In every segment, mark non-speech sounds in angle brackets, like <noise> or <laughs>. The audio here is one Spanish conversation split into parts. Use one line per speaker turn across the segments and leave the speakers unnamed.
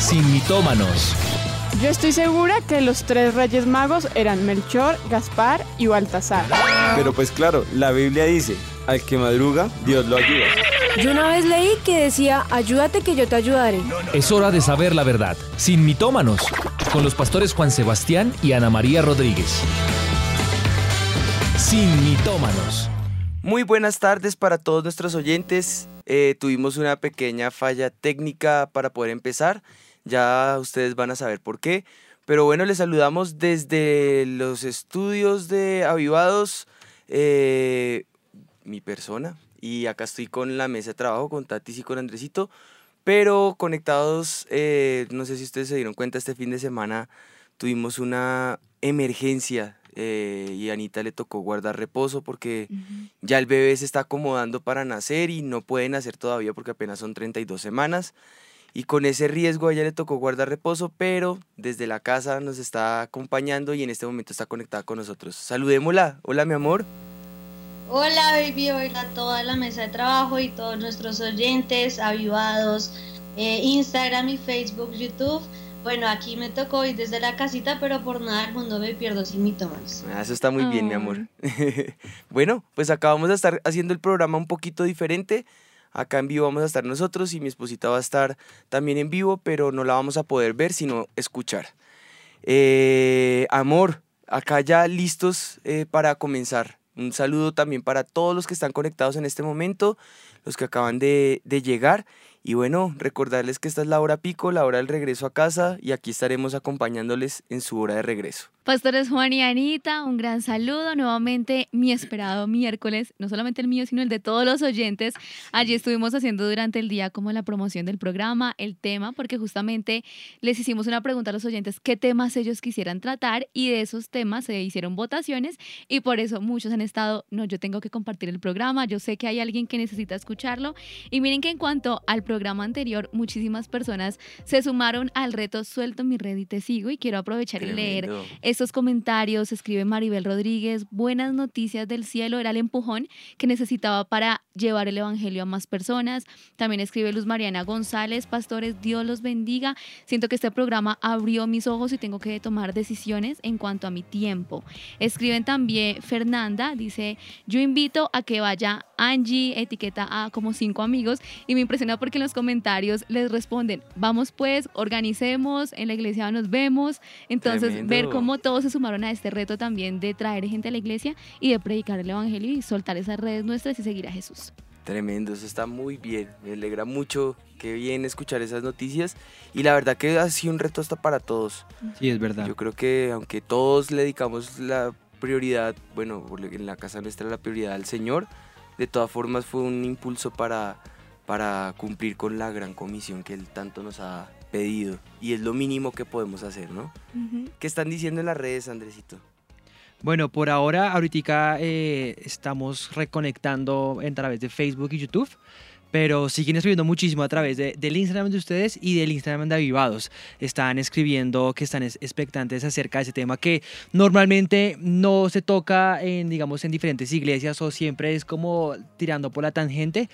sin mitómanos.
Yo estoy segura que los tres reyes magos eran Melchor, Gaspar y Baltasar.
Pero pues claro, la Biblia dice, al que madruga, Dios lo ayuda.
Yo una vez leí que decía, ayúdate que yo te ayudaré.
Es hora de saber la verdad, sin mitómanos, con los pastores Juan Sebastián y Ana María Rodríguez. Sin mitómanos.
Muy buenas tardes para todos nuestros oyentes. Eh, tuvimos una pequeña falla técnica para poder empezar. Ya ustedes van a saber por qué. Pero bueno, les saludamos desde los estudios de Avivados, eh, mi persona. Y acá estoy con la mesa de trabajo, con Tatis y con Andresito. Pero conectados, eh, no sé si ustedes se dieron cuenta, este fin de semana tuvimos una emergencia eh, y a Anita le tocó guardar reposo porque ya el bebé se está acomodando para nacer y no puede nacer todavía porque apenas son 32 semanas. Y con ese riesgo a ella le tocó guardar reposo, pero desde la casa nos está acompañando y en este momento está conectada con nosotros. Saludémosla. Hola, mi amor.
Hola, baby. Hola a toda la mesa de trabajo y todos nuestros oyentes, avivados, eh, Instagram y Facebook, YouTube. Bueno, aquí me tocó ir desde la casita, pero por nada del mundo me pierdo sin mi tomas.
Ah, eso está muy bien, mi amor. <laughs> bueno, pues acá vamos a estar haciendo el programa un poquito diferente. Acá en vivo vamos a estar nosotros y mi esposita va a estar también en vivo, pero no la vamos a poder ver, sino escuchar. Eh, amor, acá ya listos eh, para comenzar. Un saludo también para todos los que están conectados en este momento, los que acaban de, de llegar. Y bueno, recordarles que esta es la hora pico, la hora del regreso a casa, y aquí estaremos acompañándoles en su hora de regreso.
Pastores Juan y Anita, un gran saludo. Nuevamente, mi esperado miércoles, no solamente el mío, sino el de todos los oyentes. Allí estuvimos haciendo durante el día como la promoción del programa, el tema, porque justamente les hicimos una pregunta a los oyentes qué temas ellos quisieran tratar y de esos temas se hicieron votaciones y por eso muchos han estado, no, yo tengo que compartir el programa, yo sé que hay alguien que necesita escucharlo. Y miren que en cuanto al programa anterior, muchísimas personas se sumaron al reto Suelto mi red y te sigo y quiero aprovechar y leer estos comentarios. Escribe Maribel Rodríguez, buenas noticias del cielo, era el empujón que necesitaba para llevar el Evangelio a más personas. También escribe Luz Mariana González, pastores, Dios los bendiga. Siento que este programa abrió mis ojos y tengo que tomar decisiones en cuanto a mi tiempo. Escriben también Fernanda, dice, yo invito a que vaya Angie, etiqueta a como cinco amigos y me impresiona porque en los comentarios les responden, vamos pues, organicemos, en la iglesia nos vemos. Entonces, ver cómo todos se sumaron a este reto también de traer gente a la iglesia y de predicar el Evangelio y soltar esas redes nuestras y seguir a Jesús.
Tremendo, eso está muy bien. Me alegra mucho, qué bien escuchar esas noticias. Y la verdad que ha sido un reto hasta para todos.
Sí, es verdad.
Yo creo que aunque todos le dedicamos la prioridad, bueno, en la casa nuestra la prioridad al Señor, de todas formas fue un impulso para, para cumplir con la gran comisión que Él tanto nos ha pedido. Y es lo mínimo que podemos hacer, ¿no? ¿Qué están diciendo en las redes, Andresito?
Bueno, por ahora, ahorita eh, estamos reconectando a través de Facebook y YouTube, pero siguen escribiendo muchísimo a través de, del Instagram de ustedes y del Instagram de Avivados. Están escribiendo que están expectantes acerca de ese tema que normalmente no se toca en, digamos, en diferentes iglesias o siempre es como tirando por la tangente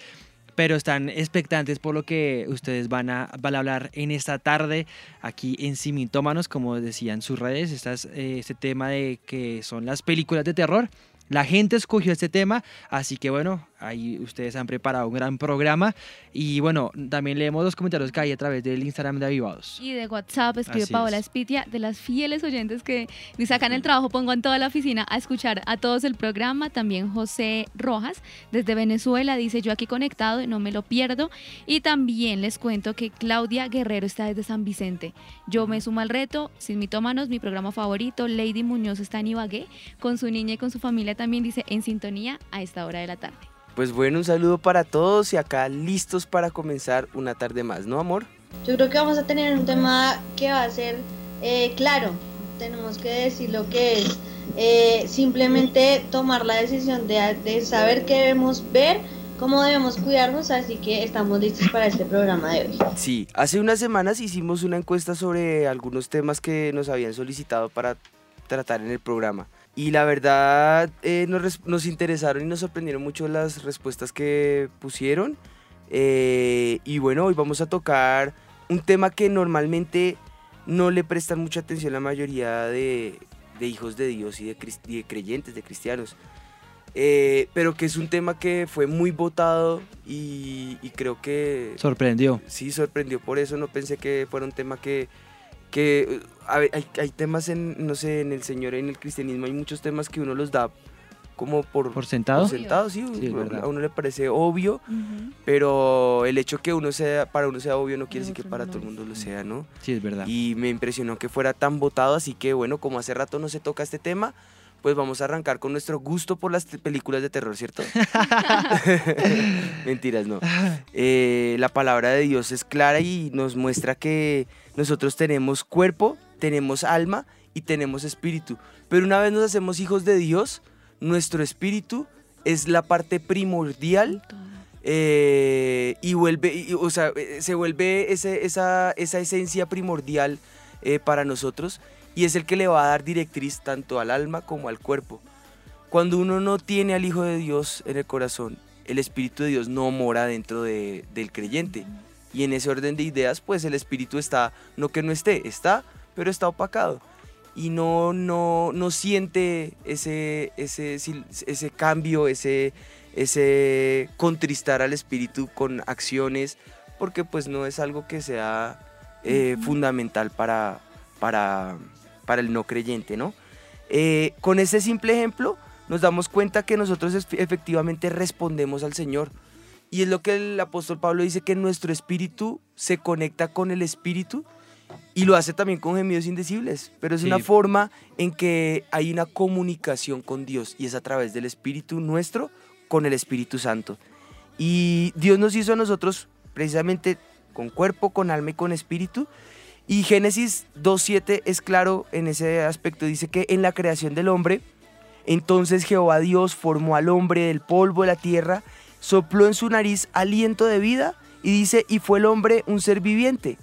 pero están expectantes por lo que ustedes van a, a hablar en esta tarde aquí en Simitómanos, como decían sus redes, eh, este tema de que son las películas de terror. La gente escogió este tema, así que bueno, Ahí ustedes han preparado un gran programa. Y bueno, también leemos los comentarios que hay a través del Instagram de Avivados.
Y de WhatsApp escribe Paola Espitia, de las fieles oyentes que dice acá en el trabajo pongo en toda la oficina a escuchar a todos el programa. También José Rojas, desde Venezuela, dice yo aquí conectado y no me lo pierdo. Y también les cuento que Claudia Guerrero está desde San Vicente. Yo me sumo al reto, sin mitómanos, mi programa favorito. Lady Muñoz está en Ibagué, con su niña y con su familia también dice en sintonía a esta hora de la tarde.
Pues bueno, un saludo para todos y acá listos para comenzar una tarde más, ¿no, amor?
Yo creo que vamos a tener un tema que va a ser eh, claro. Tenemos que decir lo que es. Eh, simplemente tomar la decisión de, de saber qué debemos ver cómo debemos cuidarnos, así que estamos listos para este programa de hoy.
Sí, hace unas semanas hicimos una encuesta sobre algunos temas que nos habían solicitado para tratar en el programa. Y la verdad eh, nos, interesaron y nos sorprendieron mucho las respuestas que pusieron. Eh, y bueno, hoy vamos a tocar un tema que normalmente no le prestan mucha atención la mayoría de, de hijos de Dios y de, y de creyentes, de cristianos. Eh, pero que es un tema que fue muy votado y, y creo que
Sorprendió.
sí sorprendió por eso. No pensé que fuera un tema que. Que a ver, hay, hay temas en, no sé, en el Señor, en el cristianismo, hay muchos temas que uno los da como por,
¿Por sentado?
por sentado, sí,
Sí,
a uno le parece obvio, pero el hecho que uno sea, para uno sea obvio no quiere decir que para
no
todo el mundo lo sea, ¿no?
Sí, es verdad.
Y me impresionó que fuera tan votado, así que bueno, como hace rato no se toca este tema, pues vamos a arrancar con nuestro gusto por las películas de terror, ¿cierto? <laughs> <laughs> Mentiras, no. Eh, la palabra de Dios es clara y nos muestra que nosotros tenemos cuerpo, tenemos alma y tenemos espíritu. Pero una vez nos hacemos hijos de Dios, nuestro espíritu es la parte primordial eh, y vuelve, y- o sea, eh, se vuelve ese- esa, esa esencia primordial eh, para nosotros y es el que le va a dar directriz tanto al alma como al cuerpo. Cuando uno no tiene al Hijo de Dios en el corazón, el Espíritu de Dios no mora dentro de- del creyente. Y en ese orden de ideas, pues el Espíritu está, no que no esté, está, pero está opacado. Y no, no, no siente ese, ese, ese cambio, ese, ese contristar al Espíritu con acciones, porque pues no es algo que sea eh, fundamental para, para, para el no creyente, ¿no? Eh, con ese simple ejemplo nos damos cuenta que nosotros efectivamente respondemos al Señor. Y es lo que el apóstol Pablo dice, que nuestro espíritu se conecta con el espíritu y lo hace también con gemidos indecibles. Pero es
Sí.
una forma en que hay una comunicación con Dios y es a través del espíritu nuestro con el Espíritu Santo. Y Dios nos hizo a nosotros precisamente con cuerpo, con alma y con espíritu. Y Génesis 2.7 es claro en ese aspecto. Dice que en la creación del hombre, entonces Jehová Dios formó al hombre del polvo de la tierra, sopló en su nariz aliento de vida y dice, y fue el hombre un ser viviente.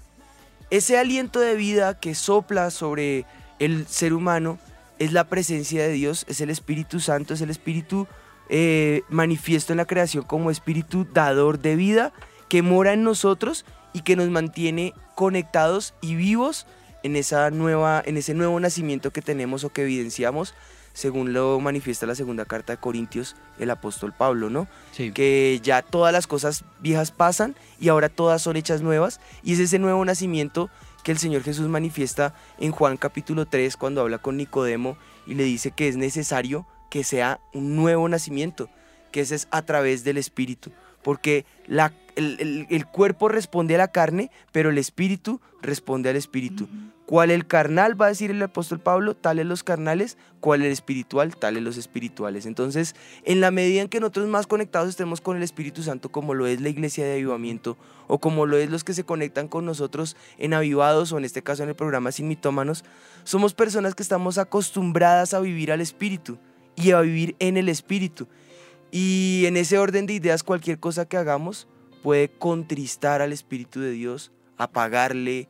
Ese aliento de vida que sopla sobre el ser humano es la presencia de Dios, es el Espíritu Santo, es el Espíritu eh, manifiesto en la creación como Espíritu dador de vida que mora en nosotros y que nos mantiene conectados y vivos en, esa nueva, en ese nuevo nacimiento que tenemos o que evidenciamos, según lo manifiesta la segunda carta de Corintios el apóstol Pablo, ¿no?
Sí.
que ya todas las cosas viejas pasan y ahora todas son hechas nuevas y es ese nuevo nacimiento que el Señor Jesús manifiesta en Juan capítulo 3 cuando habla con Nicodemo y le dice que es necesario que sea un nuevo nacimiento, que ese es a través del Espíritu, porque la, el, el- cuerpo responde a la carne, pero el Espíritu responde al Espíritu. ¿Cuál el carnal? Va a decir el apóstol Pablo, tales los carnales, ¿cuál el espiritual? Tales los espirituales. Entonces, en la medida en que nosotros más conectados estemos con el Espíritu Santo, como lo es la iglesia de avivamiento, o como lo es los que se conectan con nosotros en avivados, o en este caso en el programa Sin Mitómanos, somos personas que estamos acostumbradas a vivir al Espíritu y a vivir en el Espíritu. Y en ese orden de ideas, cualquier cosa que hagamos puede contristar al Espíritu de Dios, apagarle,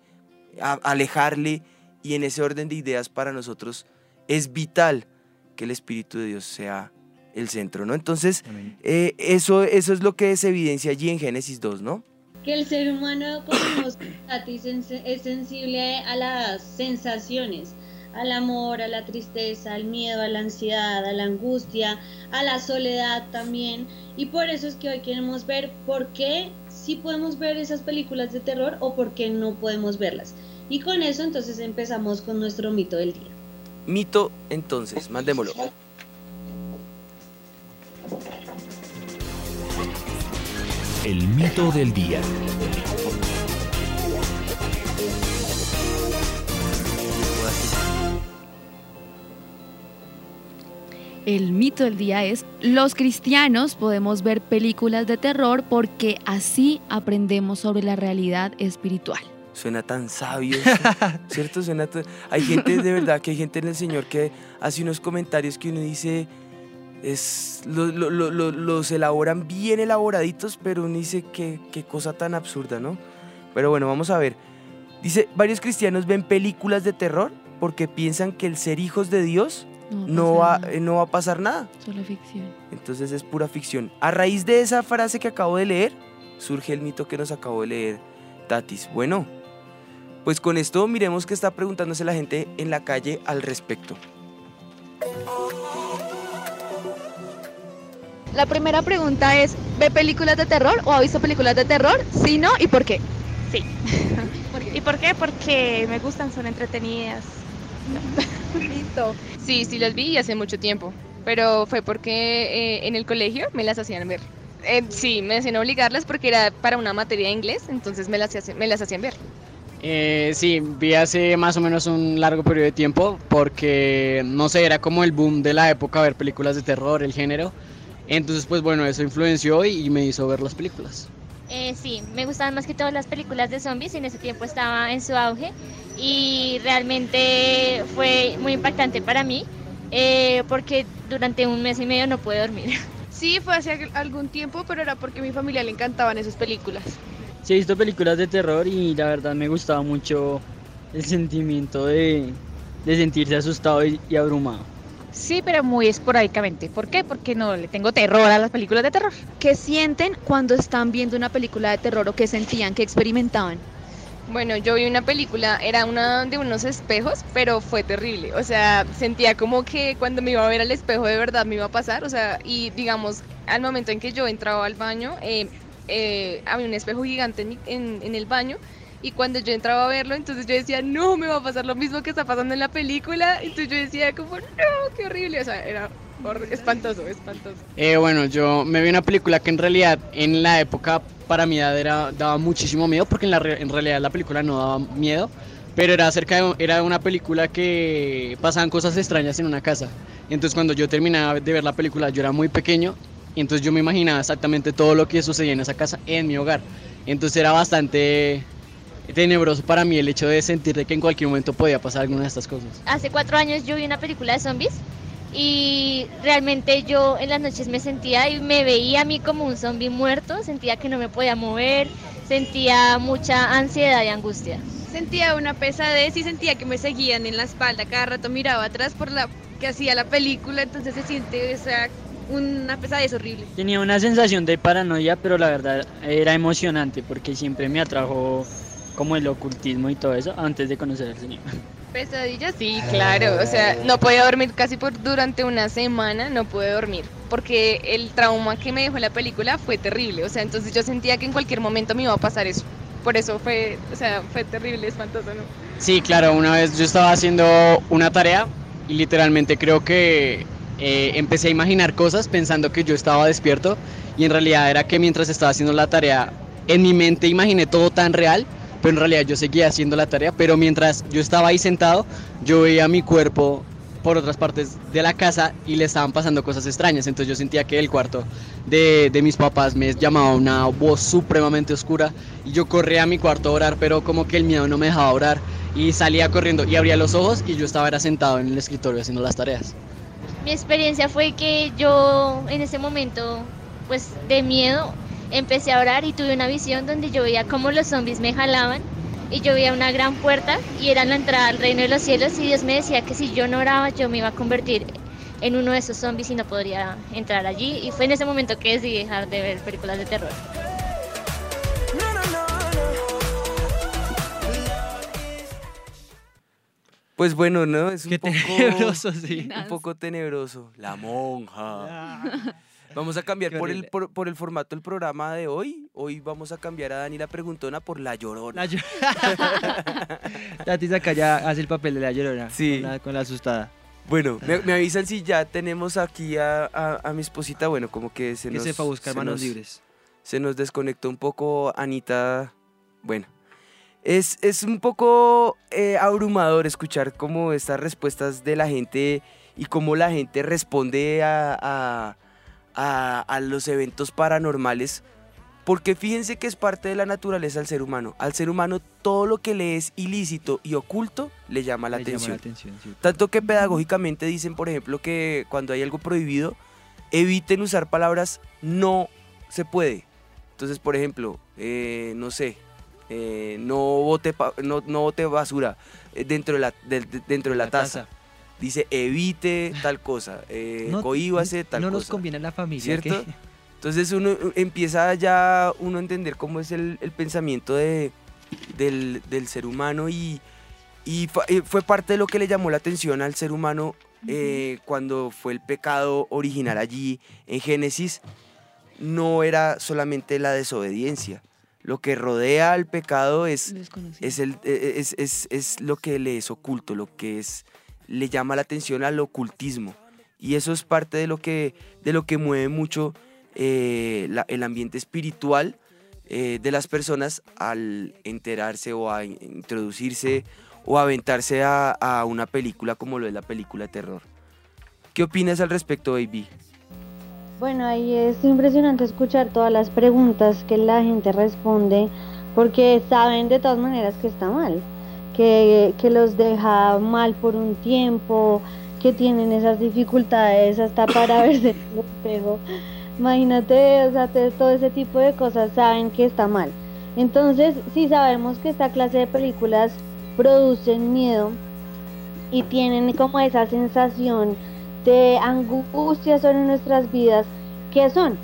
a- alejarle, y en ese orden de ideas para nosotros es vital que el Espíritu de Dios sea el centro, ¿no? Entonces, eh, eso, eso es lo que se evidencia allí en Génesis 2, ¿no?
Que el ser humano como <coughs> es sensible a las sensaciones, al amor, a la tristeza, al miedo, a la ansiedad, a la angustia, a la soledad también. Y por eso es que hoy queremos ver por qué sí podemos ver esas películas de terror o por qué no podemos verlas. Y con eso entonces empezamos con nuestro mito del día.
Mito, entonces, mandémoslo.
El mito del día.
El mito del día es, los cristianos podemos ver películas de terror porque así aprendemos sobre la realidad espiritual.
Suena tan sabio, <laughs> ¿cierto? Suena tan- Hay gente, de verdad, que hay gente en el Señor que hace unos comentarios que uno dice, es, lo- lo- lo- lo- los elaboran bien elaboraditos, pero uno dice, qué, qué cosa tan absurda, ¿no? Pero bueno, vamos a ver. Dice, varios cristianos ven películas de terror porque piensan que el ser hijos de Dios no va, eh, no va a pasar nada.
Solo ficción.
Entonces es pura ficción. A raíz de esa frase que acabo de leer, surge el mito que nos acabó de leer Tatis. Bueno, Pues con esto miremos qué está preguntándose la gente en la calle al respecto.
La primera pregunta es, ¿ve películas de terror o ha visto películas de terror? Si no, ¿y por qué?
Sí. <laughs> ¿Y por qué? Porque me gustan, son entretenidas.
Listo.
Sí, sí las vi hace mucho tiempo, pero fue porque eh, en el colegio me las hacían ver. Eh, sí, me hacían obligarlas porque era para una materia de inglés, entonces me las, me las hacían ver.
Eh, sí, vi hace más o menos un largo periodo de tiempo porque, no sé, era como el boom de la época ver películas de terror, el género. Entonces, pues bueno, eso influenció y, y me hizo ver las películas.
Eh, sí, me gustaban más que todas las películas de zombies, en ese tiempo estaba en su auge y realmente fue muy impactante para mí eh, porque durante un mes y medio no pude dormir. <laughs>
Sí, fue hace algún tiempo, pero era porque a mi familia le encantaban esas películas.
Sí, he visto películas de terror y la verdad me gustaba mucho el sentimiento de, de sentirse asustado y, y abrumado.
Sí, pero muy esporádicamente. ¿Por qué? Porque no le tengo terror a las películas de terror.
¿Qué sienten cuando están viendo una película de terror o qué sentían, qué experimentaban?
Bueno, yo vi una película, era una de unos espejos, pero fue terrible. O sea, sentía como que cuando me iba a ver al espejo de verdad me iba a pasar. O sea, y digamos, al momento en que yo entraba al baño, eh, eh, había un espejo gigante en, mi- en- en el baño. Y cuando yo entraba a verlo, entonces yo decía, no, me va a pasar lo mismo que está pasando en la película. Entonces yo decía, como, no, qué horrible. O sea, era espantoso, espantoso.
Eh, bueno, yo me vi una película que en realidad en la época para mi edad era, daba muchísimo miedo porque en, la, en realidad la película no daba miedo, pero era acerca de, era una película que pasaban cosas extrañas en una casa. Entonces cuando yo terminaba de ver la película yo era muy pequeño y entonces yo me imaginaba exactamente todo lo que sucedía en esa casa en mi hogar. Entonces era bastante tenebroso para mí el hecho de sentir de que en cualquier momento podía pasar alguna de estas cosas.
Hace cuatro años yo vi una película de zombies y realmente yo en las noches me sentía y me veía a mí como un zombie muerto, sentía que no me podía mover, sentía mucha ansiedad y angustia.
Sentía una pesadez y sentía que me seguían en la espalda. Cada rato miraba atrás por la que hacía la película, entonces se siente o sea, una pesadez horrible.
Tenía una sensación de paranoia, pero la verdad era emocionante porque siempre me atrajo como el ocultismo y todo eso antes de conocer al Señor.
Pesadillas, sí, claro. O sea, no podía dormir casi por durante una semana, no pude dormir. Porque el trauma que me dejó la película fue terrible. O sea, entonces yo sentía que en cualquier momento me iba a pasar eso. Por eso fue, o sea, fue terrible, espantoso, ¿no?
Sí, claro, una vez yo estaba haciendo una tarea y literalmente creo que eh, empecé a imaginar cosas pensando que yo estaba despierto y en realidad era que mientras estaba haciendo la tarea en mi mente imaginé todo tan real, pero en realidad yo seguía haciendo la tarea, pero mientras yo estaba ahí sentado yo veía mi cuerpo por otras partes de la casa y le estaban pasando cosas extrañas, entonces yo sentía que el cuarto de, de mis papás me llamaba una voz supremamente oscura y yo corría a mi cuarto a orar, pero como que el miedo no me dejaba orar y salía corriendo y abría los ojos y yo estaba era sentado en el escritorio haciendo las tareas.
Mi experiencia fue que yo en ese momento, pues de miedo, empecé a orar y tuve una visión donde yo veía cómo los zombies me jalaban y yo veía una gran puerta y era la entrada al reino de los cielos y Dios me decía que si yo no oraba yo me iba a convertir en uno de esos zombies y no podría entrar allí y fue en ese momento que decidí dejar de ver películas de terror.
Pues bueno, ¿no? Es un
Qué
poco
tenebroso, sí.
Un poco tenebroso. La monja. Vamos a cambiar por el, por, por el formato del programa de hoy. Hoy vamos a cambiar a Dani la preguntona por la llorona.
La Llo- <laughs> Tati acá ya hace el papel de la llorona.
Sí.
Con la, con la asustada.
Bueno, me, me avisan si ya tenemos aquí a, a- a mi esposita. Bueno, como que se
Que
nos.
se fue a buscar
se
manos
nos-
libres.
Se nos desconectó un poco Anita. Bueno. Es, es un poco eh, abrumador escuchar como estas respuestas de la gente y cómo la gente responde a, a- a- a los eventos paranormales. Porque fíjense que es parte de la naturaleza del ser humano. Al ser humano todo lo que le es ilícito y oculto le llama la
Le llama
atención.
la atención, sí.
Tanto que pedagógicamente dicen, por ejemplo, que cuando hay algo prohibido, eviten usar palabras no se puede. Entonces, por ejemplo, eh, no sé, eh, no, bote no, no bote basura eh, dentro de la, del- de- dentro de la,
La
taza.
taza.
Dice evite tal cosa, eh,
No-
cohíbase tal
no
cosa.
nos conviene a la familia.
¿Cierto? Entonces uno eh, empieza ya uno a entender cómo es el, el pensamiento de del, del ser humano y, eh, fue parte de lo que le llamó la atención al ser humano eh, cuando fue el pecado original allí en Génesis. No era solamente la desobediencia. Lo que rodea al pecado es, es, el, eh, es, es- es lo que le es oculto, lo que es, le llama la atención al ocultismo. Y eso es parte de lo que, de lo que mueve mucho eh, el ambiente espiritual eh, de las personas al enterarse o a in- introducirse o aventarse a, a una película como lo es la película terror. ¿Qué opinas al respecto, Baby?
Bueno, ahí es impresionante escuchar todas las preguntas que la gente responde porque saben de todas maneras que está mal, que, los deja mal por un tiempo, que tienen esas dificultades hasta para <laughs> verse en el espejo. Imagínate, o sea, todo ese tipo de cosas saben que está mal. Entonces, si sabemos que esta clase de películas producen miedo y tienen como esa sensación de angustia sobre nuestras vidas, ¿qué son?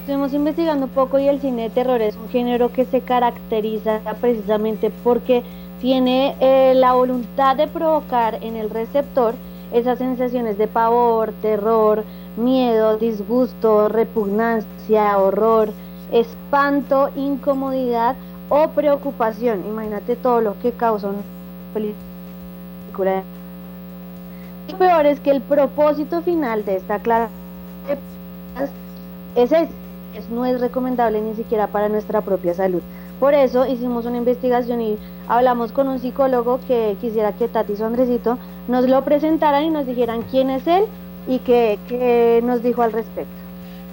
Estuvimos investigando un poco y el cine de terror es un género que se caracteriza precisamente porque tiene eh, la voluntad de provocar en el receptor esas sensaciones de pavor, terror, miedo, disgusto, repugnancia, horror, espanto, incomodidad o preocupación. Imagínate todo lo que causa una película. Lo peor es que el propósito final de esta clase es- no es recomendable ni siquiera para nuestra propia salud. Por eso hicimos una investigación y hablamos con un psicólogo que quisiera que Tati su nos lo presentaran y nos dijeran quién es él y qué, qué nos dijo al respecto.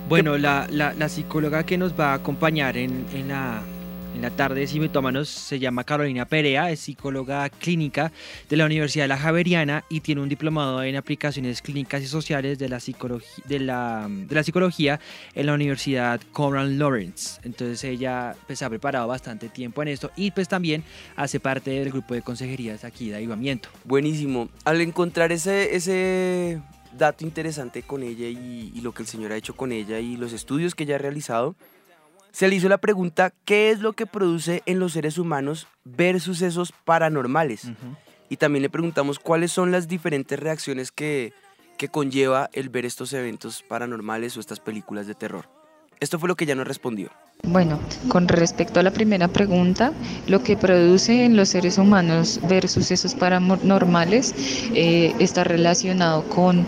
Bueno, la, la- la psicóloga que nos va a acompañar en, en la, en la tarde de Simitómanos se llama Carolina Perea, es psicóloga clínica de la Universidad de la Javeriana y tiene un diplomado en aplicaciones clínicas y sociales de la, psicología, de la, psicología en la Universidad Conrad Lawrence. Entonces ella pues, ha preparado bastante tiempo en esto y pues también hace parte del grupo de consejerías aquí de Avivamiento.
Buenísimo. Al encontrar ese, ese dato interesante con ella y lo que el Señor ha hecho con ella y los estudios que ella ha realizado, se le hizo la pregunta, ¿qué es lo que produce en los seres humanos ver sucesos paranormales? Y también le preguntamos cuáles son las diferentes reacciones que, que conlleva el ver estos eventos paranormales o estas películas de terror. Esto fue lo que ella nos respondió.
Bueno, con respecto a la primera pregunta, lo que produce en los seres humanos ver sucesos paranormales eh, está relacionado con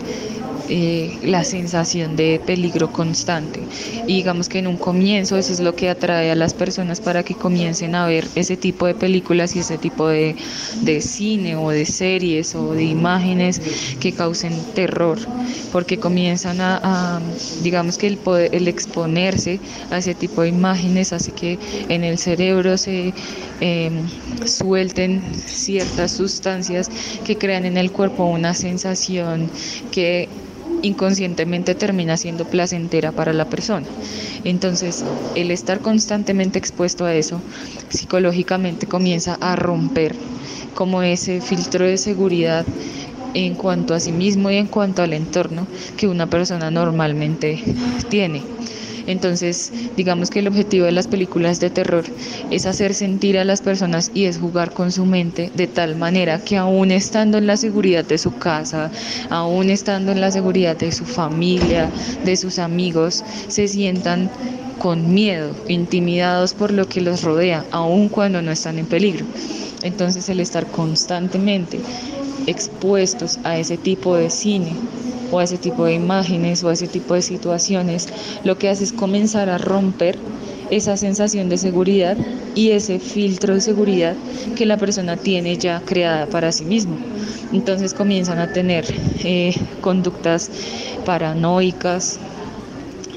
eh, la sensación de peligro constante. Y digamos que en un comienzo eso es lo que atrae a las personas para que comiencen a ver ese tipo de películas y ese tipo de, de cine o de series o de imágenes que causen terror, porque comienzan a, a, digamos que el, poder, el exponerse a ese tipo de imágenes hace que en el cerebro se eh, suelten ciertas sustancias que crean en el cuerpo una sensación que inconscientemente termina siendo placentera para la persona. Entonces, el estar constantemente expuesto a eso, psicológicamente comienza a romper como ese filtro de seguridad en cuanto a sí mismo y en cuanto al entorno que una persona normalmente tiene. Entonces, digamos que el objetivo de las películas de terror es hacer sentir a las personas y es jugar con su mente de tal manera que aún estando en la seguridad de su casa, aún estando en la seguridad de su familia, de sus amigos, se sientan con miedo, intimidados por lo que los rodea, aun cuando no están en peligro. Entonces, el estar constantemente expuestos a ese tipo de cine o a ese tipo de imágenes o a ese tipo de situaciones, lo que hace es comenzar a romper esa sensación de seguridad y ese filtro de seguridad que la persona tiene ya creada para sí mismo. Entonces comienzan a tener eh, conductas paranoicas,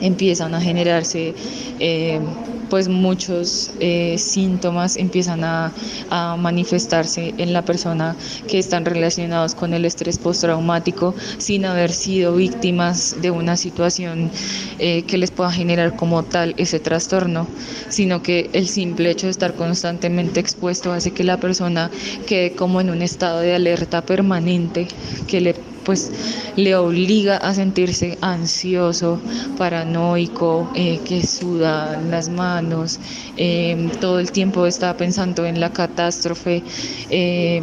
empiezan a generarse eh, pues muchos eh, síntomas empiezan a, manifestarse en la persona que están relacionados con el estrés postraumático sin haber sido víctimas de una situación eh, que les pueda generar como tal ese trastorno, sino que el simple hecho de estar constantemente expuesto hace que la persona quede como en un estado de alerta permanente que le pues le obliga a sentirse ansioso, paranoico, eh, que suda las manos, eh, todo el tiempo está pensando en la catástrofe, eh,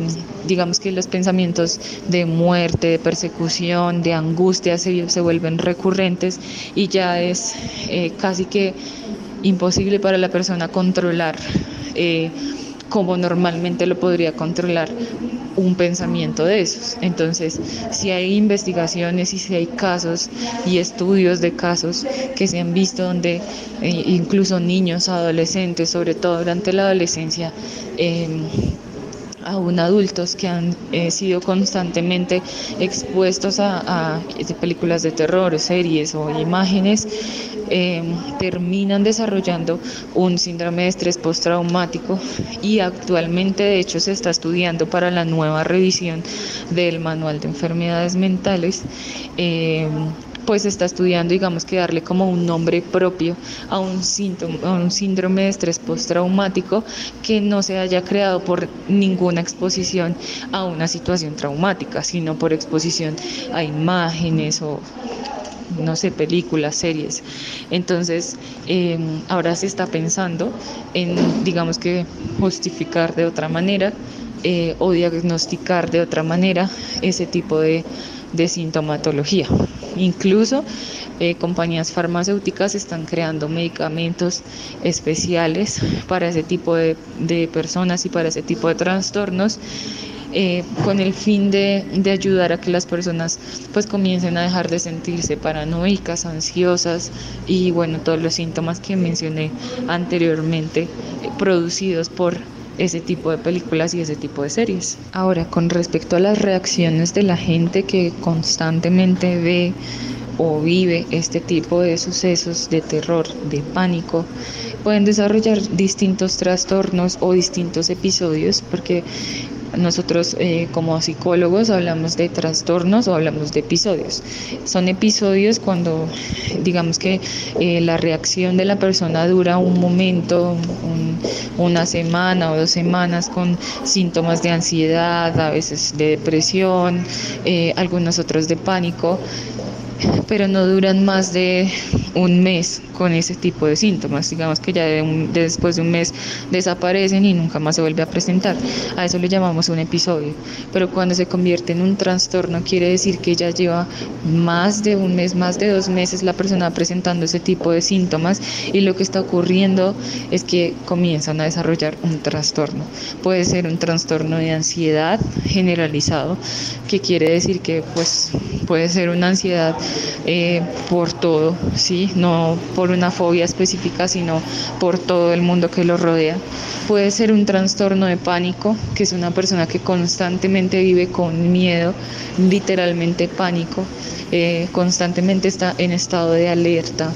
digamos que los pensamientos de muerte, de persecución, de angustia se, se vuelven recurrentes y ya es casi que imposible para la persona controlar como normalmente lo podría controlar un pensamiento de esos. Entonces, si hay investigaciones y si hay casos y estudios de casos que se han visto donde eh, incluso niños, adolescentes, sobre todo durante la adolescencia, em, aún adultos que han eh, sido constantemente expuestos a, a, películas de terror, series o imágenes, Em, terminan desarrollando un síndrome de estrés postraumático y actualmente de hecho se está estudiando para la nueva revisión del manual de enfermedades mentales. Em, pues está estudiando, digamos que darle como un nombre propio a un, síntoma, a un síndrome de estrés postraumático que no se haya creado por ninguna exposición a una situación traumática, sino por exposición a imágenes o no sé, películas, series. Entonces, em, ahora se está pensando en, digamos que, justificar de otra manera eh, o diagnosticar de otra manera ese tipo de, sintomatología. Incluso eh, compañías farmacéuticas están creando medicamentos especiales para ese tipo de, de personas y para ese tipo de trastornos eh, con el fin de, ayudar a que las personas pues comiencen a dejar de sentirse paranoicas, ansiosas y bueno, todos los síntomas que mencioné anteriormente eh, producidos por ese tipo de películas y ese tipo de series. Ahora, con respecto a las reacciones de la gente que constantemente ve o vive este tipo de sucesos de terror, de pánico, pueden desarrollar distintos trastornos o distintos episodios porque nosotros eh, como psicólogos hablamos de trastornos o hablamos de episodios. Son episodios cuando digamos que eh, la reacción de la persona dura un momento, una semana o dos semanas con síntomas de ansiedad, a veces de depresión, eh, algunos otros de pánico pero no duran más de un mes con ese tipo de síntomas. Digamos que ya después de un mes desaparecen y nunca más se vuelve a presentar. A eso le llamamos un episodio. Pero cuando se convierte en un trastorno quiere decir que ya lleva más de un mes, más de dos meses la persona presentando ese tipo de síntomas y lo que está ocurriendo es que comienzan a desarrollar un trastorno. Puede ser un trastorno de ansiedad generalizado, que quiere decir que pues puede ser una ansiedad eh, por todo, ¿sí? No por una fobia específica, sino por todo el mundo que lo rodea. Puede ser un trastorno de pánico, que es una persona que constantemente vive con miedo, literalmente pánico, eh, constantemente está en estado de alerta.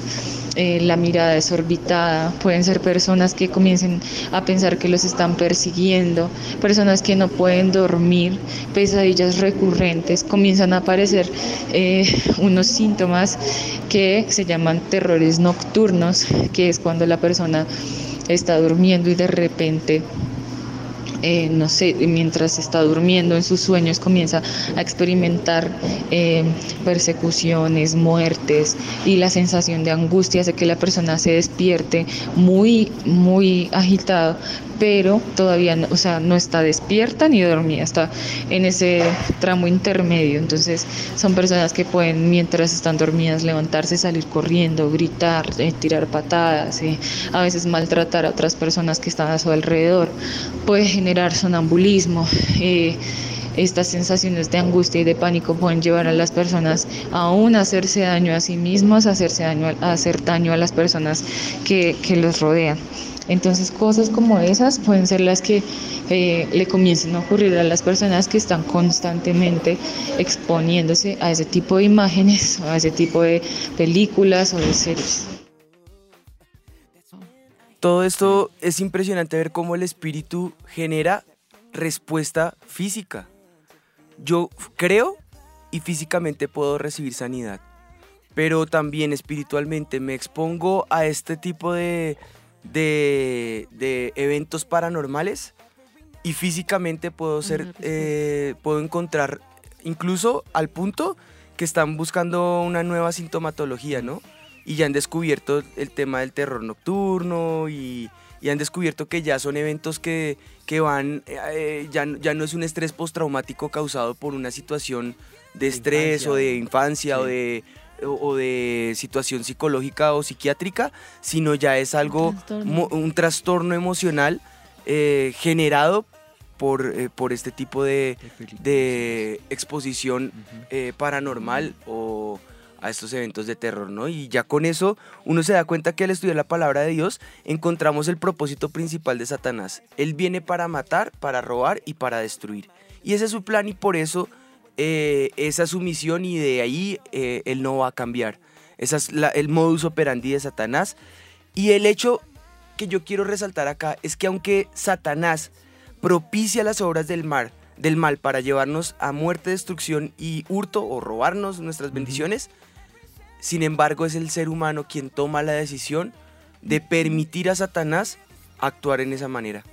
Eh, la mirada desorbitada, pueden ser personas que comiencen a pensar que los están persiguiendo, personas que no pueden dormir, pesadillas recurrentes, comienzan a aparecer eh, unos síntomas que se llaman terrores nocturnos, que es cuando la persona está durmiendo y de repente eh, no sé, mientras está durmiendo en sus sueños comienza a experimentar eh, persecuciones, muertes y la sensación de angustia hace que la persona se despierte muy, muy agitado, pero todavía no, o sea, no está despierta ni dormida, está en ese tramo intermedio. Entonces son personas que pueden, mientras están dormidas, levantarse, salir corriendo, gritar, eh, tirar patadas, eh, a veces maltratar a otras personas que están a su alrededor. Puede generar sonambulismo. Eh, estas sensaciones de angustia y de pánico pueden llevar a las personas aún a hacerse daño a sí mismos, a hacerse daño, a hacer daño a las personas que, que los rodean. Entonces cosas como esas pueden ser las que eh, le comiencen a ocurrir a las personas que están constantemente exponiéndose a ese tipo de imágenes, <laughs> a ese tipo de películas o de series.
Todo esto es impresionante ver cómo el espíritu genera respuesta física. Yo creo y físicamente puedo recibir sanidad, pero también espiritualmente me expongo a este tipo de de, eventos paranormales y físicamente puedo ser, eh, puedo encontrar incluso al punto que están buscando una nueva sintomatología, ¿no? Y ya han descubierto el tema del terror nocturno y, y han descubierto que ya son eventos que, que van, eh, ya, ya no es un estrés postraumático causado por una situación de estrés
infancia.
o de infancia o de o, o de situación psicológica o psiquiátrica, sino ya es algo,
trastorno.
un trastorno emocional eh, generado por, eh, por este tipo de, de exposición eh, paranormal o a estos eventos de terror, ¿no? Y ya con eso uno se da cuenta que al estudiar la palabra de Dios encontramos el propósito principal de Satanás. Él viene para matar, para robar y para destruir. Y ese es su plan y por eso eh, esa es su misión y de ahí eh, él no va a cambiar. Ese es la- el modus operandi de Satanás. Y el hecho que yo quiero resaltar acá es que aunque Satanás propicia las obras del mal, del mal para llevarnos a muerte, destrucción y hurto o robarnos nuestras bendiciones, sin embargo es el ser humano quien toma la decisión de permitir a Satanás actuar en esa manera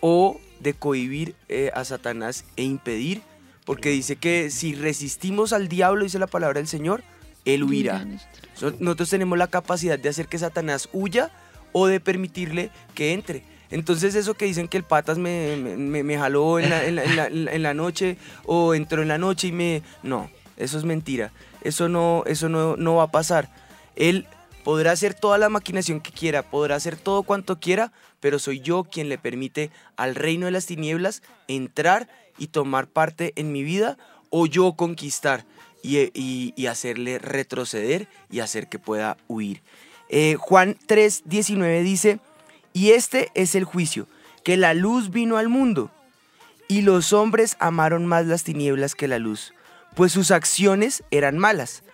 o de cohibir eh, a Satanás e impedir, porque dice que si resistimos al diablo, dice la palabra del Señor, él huirá. So- Nosotros tenemos la capacidad de hacer que Satanás huya o de permitirle que entre. Entonces eso que dicen que el patas me, me- me- me jaló en la, en la- en la- en la- en la noche o entró en la noche y me... No, eso es mentira. Eso no, eso no, no va a pasar. Él podrá hacer toda la maquinación que quiera, podrá hacer todo cuanto quiera, pero soy yo quien le permite al reino de las tinieblas entrar y tomar parte en mi vida o yo conquistar y, hacerle retroceder y hacer que pueda huir. Eh, Juan 3, 19 dice, y este es el juicio, que la luz vino al mundo y los hombres amaron más las tinieblas que la luz, pues sus acciones eran malas.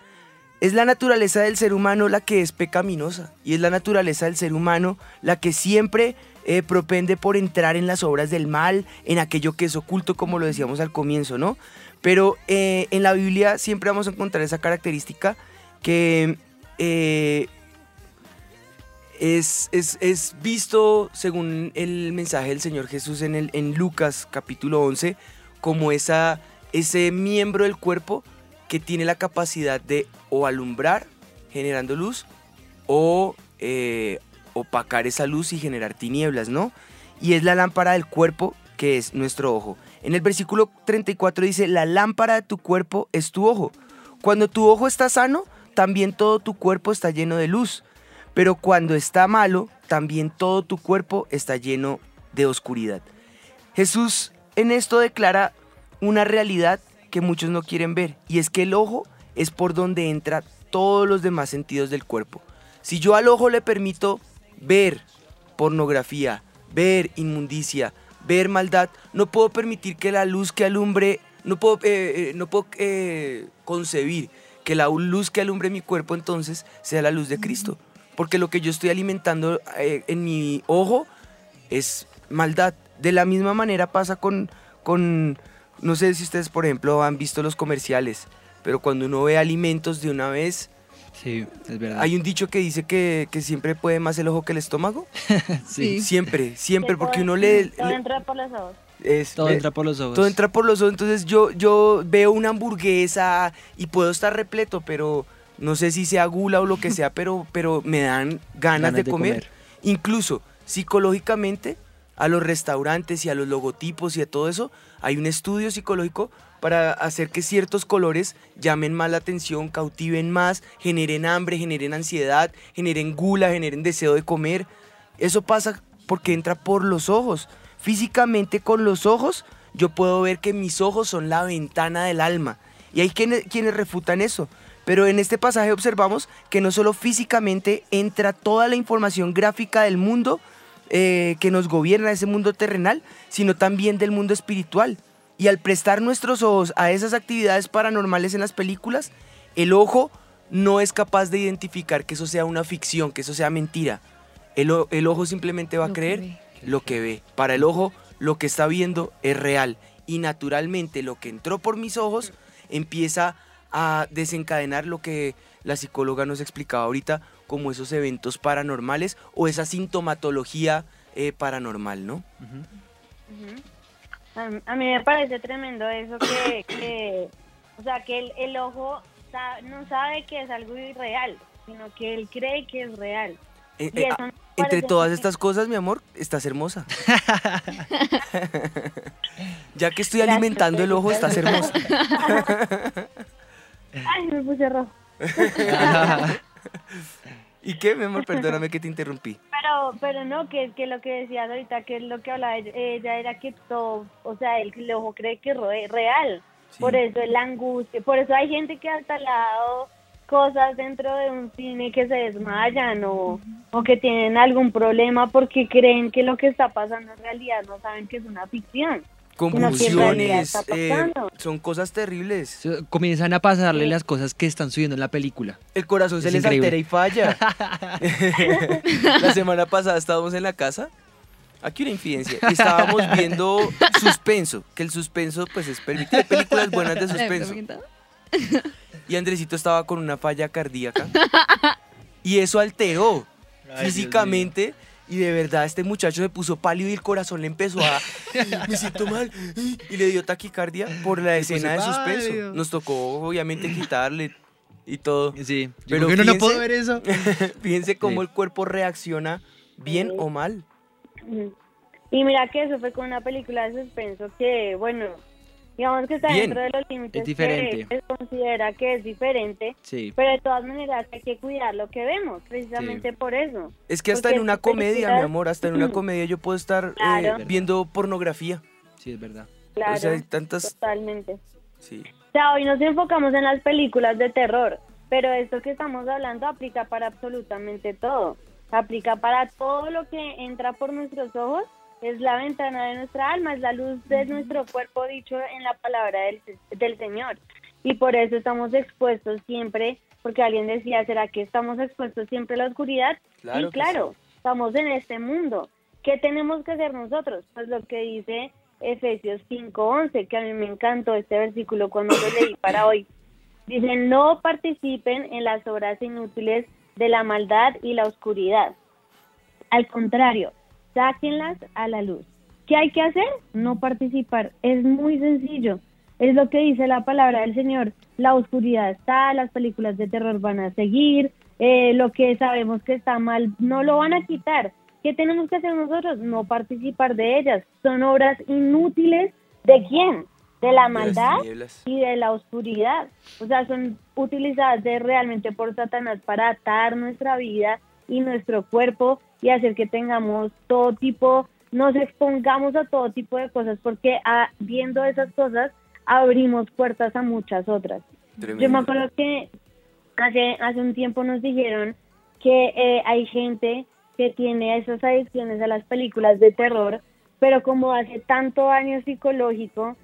Es la naturaleza del ser humano la que es pecaminosa y es la naturaleza del ser humano la que siempre eh, propende por entrar en las obras del mal, en aquello que es oculto, como lo decíamos al comienzo, ¿no? Pero eh, en la Biblia siempre vamos a encontrar esa característica que eh, es, es- es visto, según el mensaje del Señor Jesús en, el, en Lucas capítulo 11, como esa, ese miembro del cuerpo que tiene la capacidad de o alumbrar generando luz o eh, opacar esa luz y generar tinieblas, ¿no? Y es la lámpara del cuerpo que es nuestro ojo. En el versículo 34 dice, la lámpara de tu cuerpo es tu ojo. Cuando tu ojo está sano, también todo tu cuerpo está lleno de luz. Pero cuando está malo, también todo tu cuerpo está lleno de oscuridad. Jesús en esto declara una realidad que muchos no quieren ver, y es que el ojo es por donde entra todos los demás sentidos del cuerpo. Si yo al ojo le permito ver pornografía, ver inmundicia, ver maldad, no puedo permitir que la luz que alumbre, no puedo, eh, eh, no puedo eh, concebir que la luz que alumbre mi cuerpo entonces sea la luz de Cristo. Porque lo que yo estoy alimentando eh, en mi ojo es maldad. De la misma manera pasa con, con, no sé si ustedes por ejemplo han visto los comerciales, pero cuando uno ve alimentos de una vez,
Sí, es verdad.
hay un dicho que dice que, que siempre puede más el ojo que el estómago. <laughs>
Sí.
Siempre, siempre, porque uno le...
Todo
le-
entra por los ojos.
es-
Todo entra por los ojos.
Todo entra por los ojos. Entonces yo, yo veo una hamburguesa y puedo estar repleto, pero no sé si sea gula o lo que sea, <laughs> pero, pero me dan ganas,
Ganas
de,
de
comer.
comer.
Incluso psicológicamente, a los restaurantes y a los logotipos y a todo eso, hay un estudio psicológico para hacer que ciertos colores llamen más la atención, cautiven más, generen hambre, generen ansiedad, generen gula, generen deseo de comer. Eso pasa porque entra por los ojos. Físicamente con los ojos yo puedo ver que mis ojos son la ventana del alma. Y hay quienes, quienes refutan eso. Pero en este pasaje observamos que no solo físicamente entra toda la información gráfica del mundo eh, que nos gobierna, ese mundo terrenal, sino también del mundo espiritual. Y al prestar nuestros ojos a esas actividades paranormales en las películas, el ojo no es capaz de identificar que eso sea una ficción, que eso sea mentira. El, o- el ojo simplemente va a creer lo que ve. Para el ojo, lo que está viendo es real. Y naturalmente lo que entró por mis ojos empieza a desencadenar lo que la psicóloga nos explicaba ahorita como esos eventos paranormales o esa sintomatología eh, paranormal, ¿no?
A mí me parece tremendo eso que, que
O sea, que el, el ojo sa- no sabe que es algo irreal, sino que él cree que es real.
Eh,
Y
eh,
eso
ah, entre todas estas cosas, mi amor, estás hermosa. <laughs> ya que estoy alimentando el ojo, estás hermosa. <laughs>
Ay, me puse rojo. <laughs>
¿Y qué, mi amor? Perdóname que te interrumpí.
Pero, pero no, que, que lo que decías ahorita, que es lo que hablaba ella, era que todo, o sea, el, el ojo cree que es re- real. Por eso es la angustia, por eso hay gente que ha instalado cosas dentro de un cine que se desmayan o, o que tienen algún problema porque creen que lo que está pasando en realidad no saben que es una ficción.
Convulsiones,
está
eh, son cosas terribles.
Comienzan a pasarle las cosas que están subiendo en la película.
El corazón se
Es
les
increíble.
altera y falla. <laughs> <laughs> la semana pasada estábamos en la casa. Aquí una infidencia. Y estábamos viendo suspenso, que el suspenso pues es permitido. Películas buenas de <laughs> suspenso. Y Andresito estaba con una falla cardíaca. Y eso alteró
Ay, Dios
físicamente. Y de verdad este muchacho se puso pálido y el corazón le empezó a... Me siento mal. Y le dio taquicardia por la escena de suspenso. Nos tocó obviamente quitarle y todo.
Sí.
Pero
yo no puedo ver eso. <laughs>
fíjense cómo
Sí.
el cuerpo reacciona bien o mal.
Y mira que eso fue con una película de suspenso que, bueno, digamos que está
Bien,
dentro de los límites
es diferente.
que se considera que es diferente,
Sí.
pero de todas maneras hay que cuidar lo que vemos, precisamente por eso.
Es que hasta
Porque
en una comedia, mi amor, hasta en una <clears throat> comedia yo puedo estar eh,
Claro.
viendo pornografía.
Sí, es verdad.
Claro,
O sea, hay tantas...
totalmente.
Sí.
O sea, hoy nos enfocamos en las películas de terror, pero esto que estamos hablando aplica para absolutamente todo. Aplica para todo lo que entra por nuestros ojos, es la ventana de nuestra alma, es la luz de nuestro cuerpo dicho en la palabra del, del Señor. Y por eso estamos expuestos siempre, porque alguien decía, ¿será que estamos expuestos siempre a la oscuridad?
Claro
y claro, estamos en este mundo. ¿Qué tenemos que hacer nosotros? Pues lo que dice Efesios 5:11, que a mí me encantó este versículo cuando lo leí <coughs> para hoy. Dice, no participen en las obras inútiles de la maldad y la oscuridad. Al contrario, sáquenlas a la luz. ¿Qué hay que hacer? No participar. Es muy sencillo. Es lo que dice la palabra del Señor. La oscuridad está, las películas de terror van a seguir, eh, lo que sabemos que está mal no lo van a quitar. ¿Qué tenemos que hacer nosotros? No participar de ellas. Son obras inútiles. ¿De quién? De la maldad y de la oscuridad. O sea, son utilizadas de- realmente por Satanás para atar nuestra vida y nuestro cuerpo y hacer que tengamos todo tipo, nos expongamos a todo tipo de cosas, porque ah, viendo esas cosas abrimos puertas a muchas otras. Yo me acuerdo que hace, hace un tiempo nos dijeron que eh, hay gente que tiene esas adicciones a las películas de terror, pero como hace tanto daño psicológico,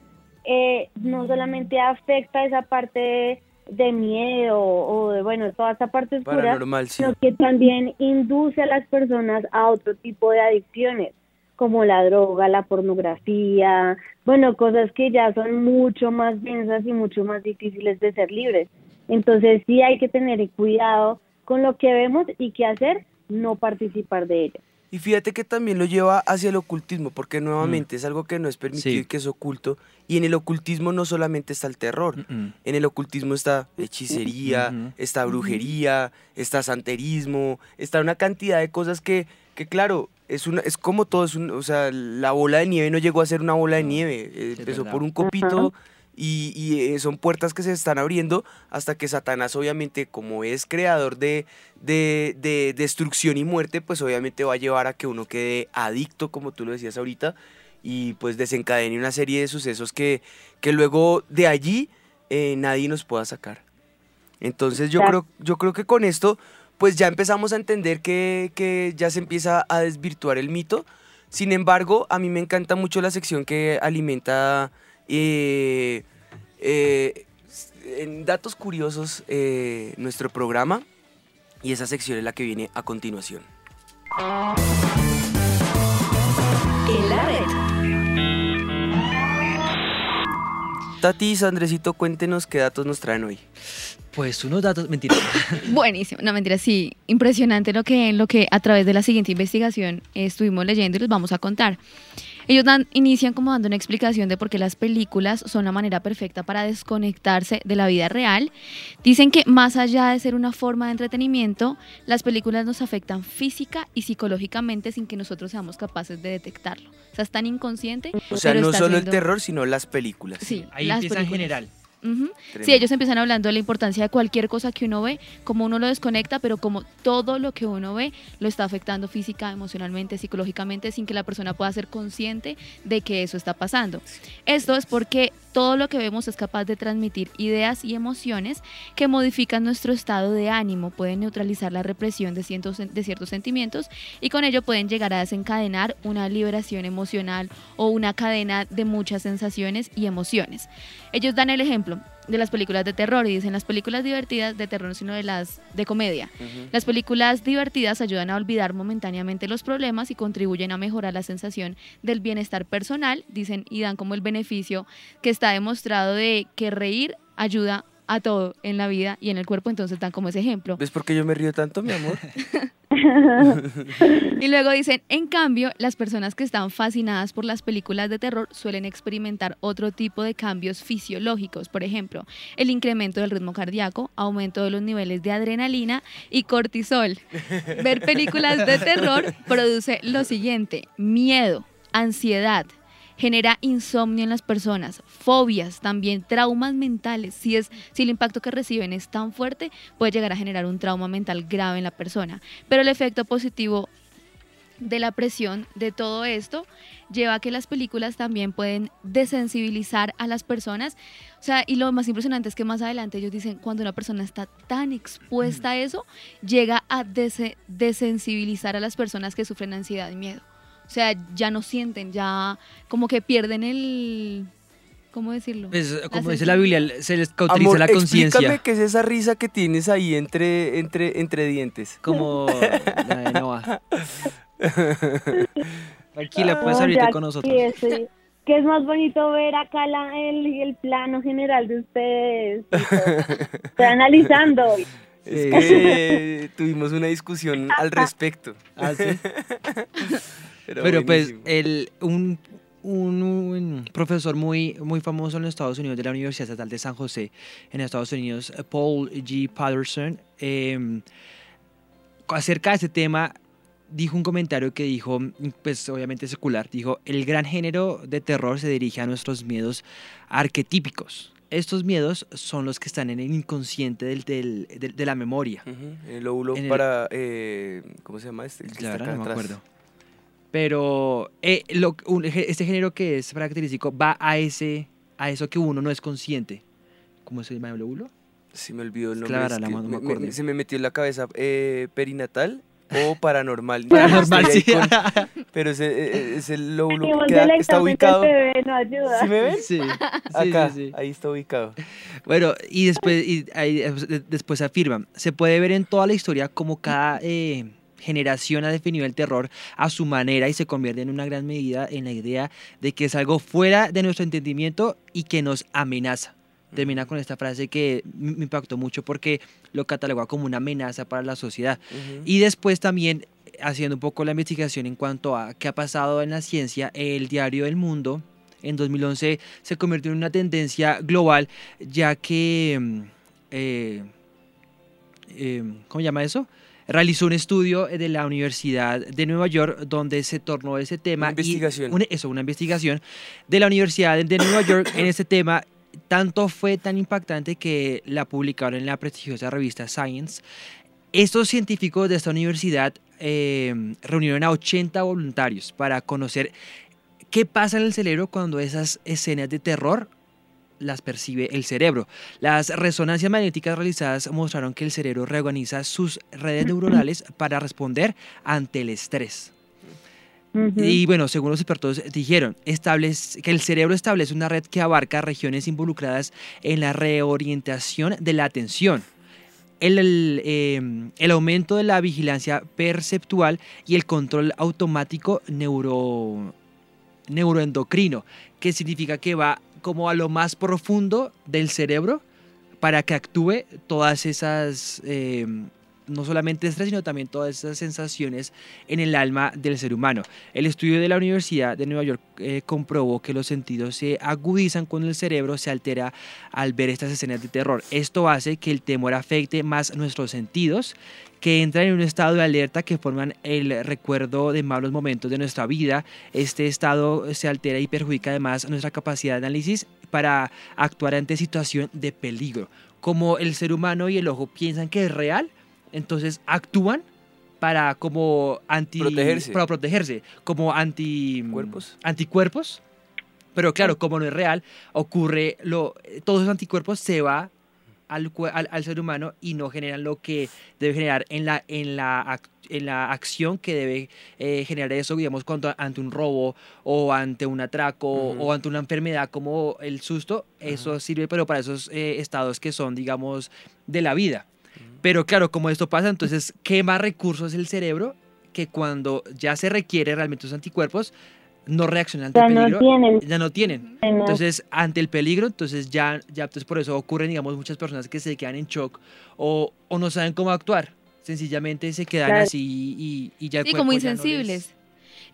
eh, no solamente afecta esa parte de, de miedo o de, bueno, toda esa parte oscura,
Paranormal, sí.
sino que también induce a las personas a otro tipo de adicciones, como la droga, la pornografía, bueno, cosas que ya son mucho más densas y mucho más difíciles de ser libres. Entonces sí hay que tener cuidado con lo que vemos y qué hacer, no participar de ello.
Y fíjate que también lo lleva hacia el ocultismo, porque nuevamente es algo que no es permitido
Sí.
y que es oculto. Y en el ocultismo no solamente está el terror,
Mm.
en el ocultismo está hechicería,
Ujú.
está brujería, está santerismo, está una cantidad de cosas que, que claro, es, una, es como todo, es un- o sea, la bola de nieve no llegó a ser una bola de nieve, empezó por un copito y, y, eh, son puertas que se están abriendo hasta que Satanás obviamente como es creador de, de, de destrucción y muerte, pues obviamente va a llevar a que uno quede adicto, como tú lo decías ahorita, y pues desencadene una serie de sucesos que, que luego de allí eh, nadie nos pueda sacar. Entonces yo creo, yo creo que con esto pues ya empezamos a entender que, que ya se empieza a desvirtuar el mito. Sin embargo, a mí me encanta mucho la sección que alimenta eh, eh, en datos curiosos eh, nuestro programa y esa sección es la que viene a continuación.
En la red.
Tati y Andresito, cuéntenos qué datos nos traen hoy.
Pues unos datos, mentira. <coughs>
Buenísimo, no mentira, sí, impresionante lo que, lo que a través de la siguiente investigación estuvimos leyendo y les vamos a contar. Ellos dan, inician como dando una explicación de por qué las películas son la manera perfecta para desconectarse de la vida real. Dicen que más allá de ser una forma de entretenimiento, las películas nos afectan física y psicológicamente sin que nosotros seamos capaces de detectarlo. O sea, es tan inconsciente.
O sea,
pero
no
está
solo el terror, sino las películas.
Sí,
Ahí
las
empieza en
películas.
general.
Ujú.
Tremendo.
Sí, ellos empiezan hablando de la importancia de cualquier cosa que uno ve, como uno lo desconecta, pero como todo lo que uno ve lo está afectando física, emocionalmente, psicológicamente, sin que la persona pueda ser consciente de que eso está pasando. Esto es porque todo lo que vemos es capaz de transmitir ideas y emociones que modifican nuestro estado de ánimo, pueden neutralizar la represión de ciertos, de ciertos sentimientos y con ello pueden llegar a desencadenar una liberación emocional o una cadena de muchas sensaciones y emociones. Ellos dan el ejemplo de las películas de terror y dicen las películas divertidas de terror, no, sino de las de comedia. Las películas divertidas ayudan a olvidar momentáneamente los problemas y contribuyen a mejorar la sensación del bienestar personal, dicen, y dan como el beneficio que está demostrado de que reír ayuda a todo en la vida y en el cuerpo, entonces dan como ese ejemplo.
¿Ves por qué yo me río tanto, mi amor? <laughs> <laughs>
Y luego dicen, en cambio, las personas que están fascinadas por las películas de terror suelen experimentar otro tipo de cambios fisiológicos, por ejemplo, el incremento del ritmo cardíaco, aumento de los niveles de adrenalina y cortisol. Ver películas de terror produce lo siguiente, miedo, ansiedad, genera insomnio en las personas, fobias, también traumas mentales. Si, es, si el impacto que reciben es tan fuerte, puede llegar a generar un trauma mental grave en la persona. Pero el efecto positivo de la presión de todo esto lleva a que las películas también pueden desensibilizar a las personas. O sea, y lo más impresionante es que más adelante ellos dicen, cuando una persona está tan expuesta a eso, llega a dese- desensibilizar a las personas que sufren ansiedad y miedo. O sea, ya no sienten, ya como que pierden el... ¿Cómo decirlo?
Pues, como dice la Biblia, se les cauteriza
Amor,
la
explícame
conciencia.
qué es esa risa que tienes ahí entre, entre, entre dientes.
Como <laughs> la de Noah. Tranquila, puedes
No,
abrirte
ya
con nosotros.
que es más bonito ver acá la- el, el plano general de ustedes. <laughs> Estoy analizando.
Es que <laughs> tuvimos una discusión al respecto.
Ah, sí. <laughs>
Pero,
Pero pues el, un, un- un profesor muy, muy famoso en los Estados Unidos de la Universidad Estatal de San José, en Estados Unidos, Paul G. Patterson, eh, acerca de ese tema, dijo un comentario que dijo, pues obviamente secular, dijo, el gran género de terror se dirige a nuestros miedos arquetípicos. Estos miedos son los que están en el inconsciente del, del- del- de la memoria.
El óvulo
En el-
para... eh, ¿Cómo se llama este? El que
La
está
verdad
acá
no me
atrás.
acuerdo. Pero eh, lo- un- este género que es característico va a ese a eso que uno no es consciente. ¿Cómo se llama el óvulo?
Sí, me olvidó el nombre.
Claro,
es
la
que
mano, no me
me- me- se me metió en la cabeza eh, perinatal o paranormal. <laughs>
Paranormal, sí.
con- <laughs> pero ese, eh, es el lóbulo que queda- está ubicado.
bebé, no ayuda.
¿Sí me ven?
Sí, <laughs>
Acá,
sí, sí.
ahí está ubicado.
Bueno, y después, y ahí, de- después afirman, se puede ver en toda la historia como cada eh, generación ha definido el terror a su manera y se convierte en una gran medida en la idea de que es algo fuera de nuestro entendimiento y que nos amenaza. Termina con esta frase que me impactó mucho porque lo cataloga como una amenaza para la sociedad. Y después también haciendo un poco la investigación en cuanto a qué ha pasado en la ciencia, el diario El Mundo en 2011 se convirtió en una tendencia global ya que, mm, eh, eh, ¿cómo se llama eso? Realizó un estudio de la Universidad de Nueva York donde se tornó ese tema.
Una investigación.
Y una- eso, una investigación de la Universidad de Nueva York en <coughs> este tema. Tanto fue tan impactante que la publicaron en la prestigiosa revista Science. Estos científicos de esta universidad eh, reunieron a 80 voluntarios para conocer qué pasa en el cerebro cuando esas escenas de terror las percibe el cerebro. Las resonancias magnéticas realizadas mostraron que el cerebro reorganiza sus redes neuronales para responder ante el estrés. Y bueno, según los expertos dijeron, establece, que el cerebro establece una red que abarca regiones involucradas en la reorientación de la atención, el, el aumento de la vigilancia perceptual y el control automático neuro, neuroendocrino, que significa que va como a lo más profundo del cerebro para que actúe todas esas, eh, no solamente estrés, sino también todas esas sensaciones en el alma del ser humano. El estudio de la Universidad de Nueva York eh, comprobó que los sentidos se agudizan cuando el cerebro se altera al ver estas escenas de terror. Esto hace que el temor afecte más nuestros sentidos que entran en un estado de alerta que forman el recuerdo de malos momentos de nuestra vida. Este estado se altera y perjudica además nuestra capacidad de análisis para actuar ante situación de peligro. Como el ser humano y el ojo piensan que es real, entonces actúan para como anti
Protegerse.
para protegerse, como anti anticuerpos. Pero claro, como no es real, ocurre lo todos esos anticuerpos se va al, al, al ser humano y no generan lo que debe generar en la, en la, en la acción que debe eh, generar eso, digamos, cuando ante un robo o ante un atraco o ante una enfermedad como el susto, eso sirve, pero para esos eh, estados que son, digamos, de la vida. Pero claro, como esto pasa, entonces quema recursos el cerebro que cuando ya se requiere realmente esos anticuerpos, no reaccionan ante
Ya
el
no
peligro.
tienen.
Ya no tienen.
No.
Entonces, ante el peligro, entonces ya, ya entonces por eso ocurren, digamos, muchas personas que se quedan en shock o, o no saben cómo actuar. Sencillamente se quedan
Claro.
así y, y ya el
Sí, como
cuerpo ya no les-
insensibles.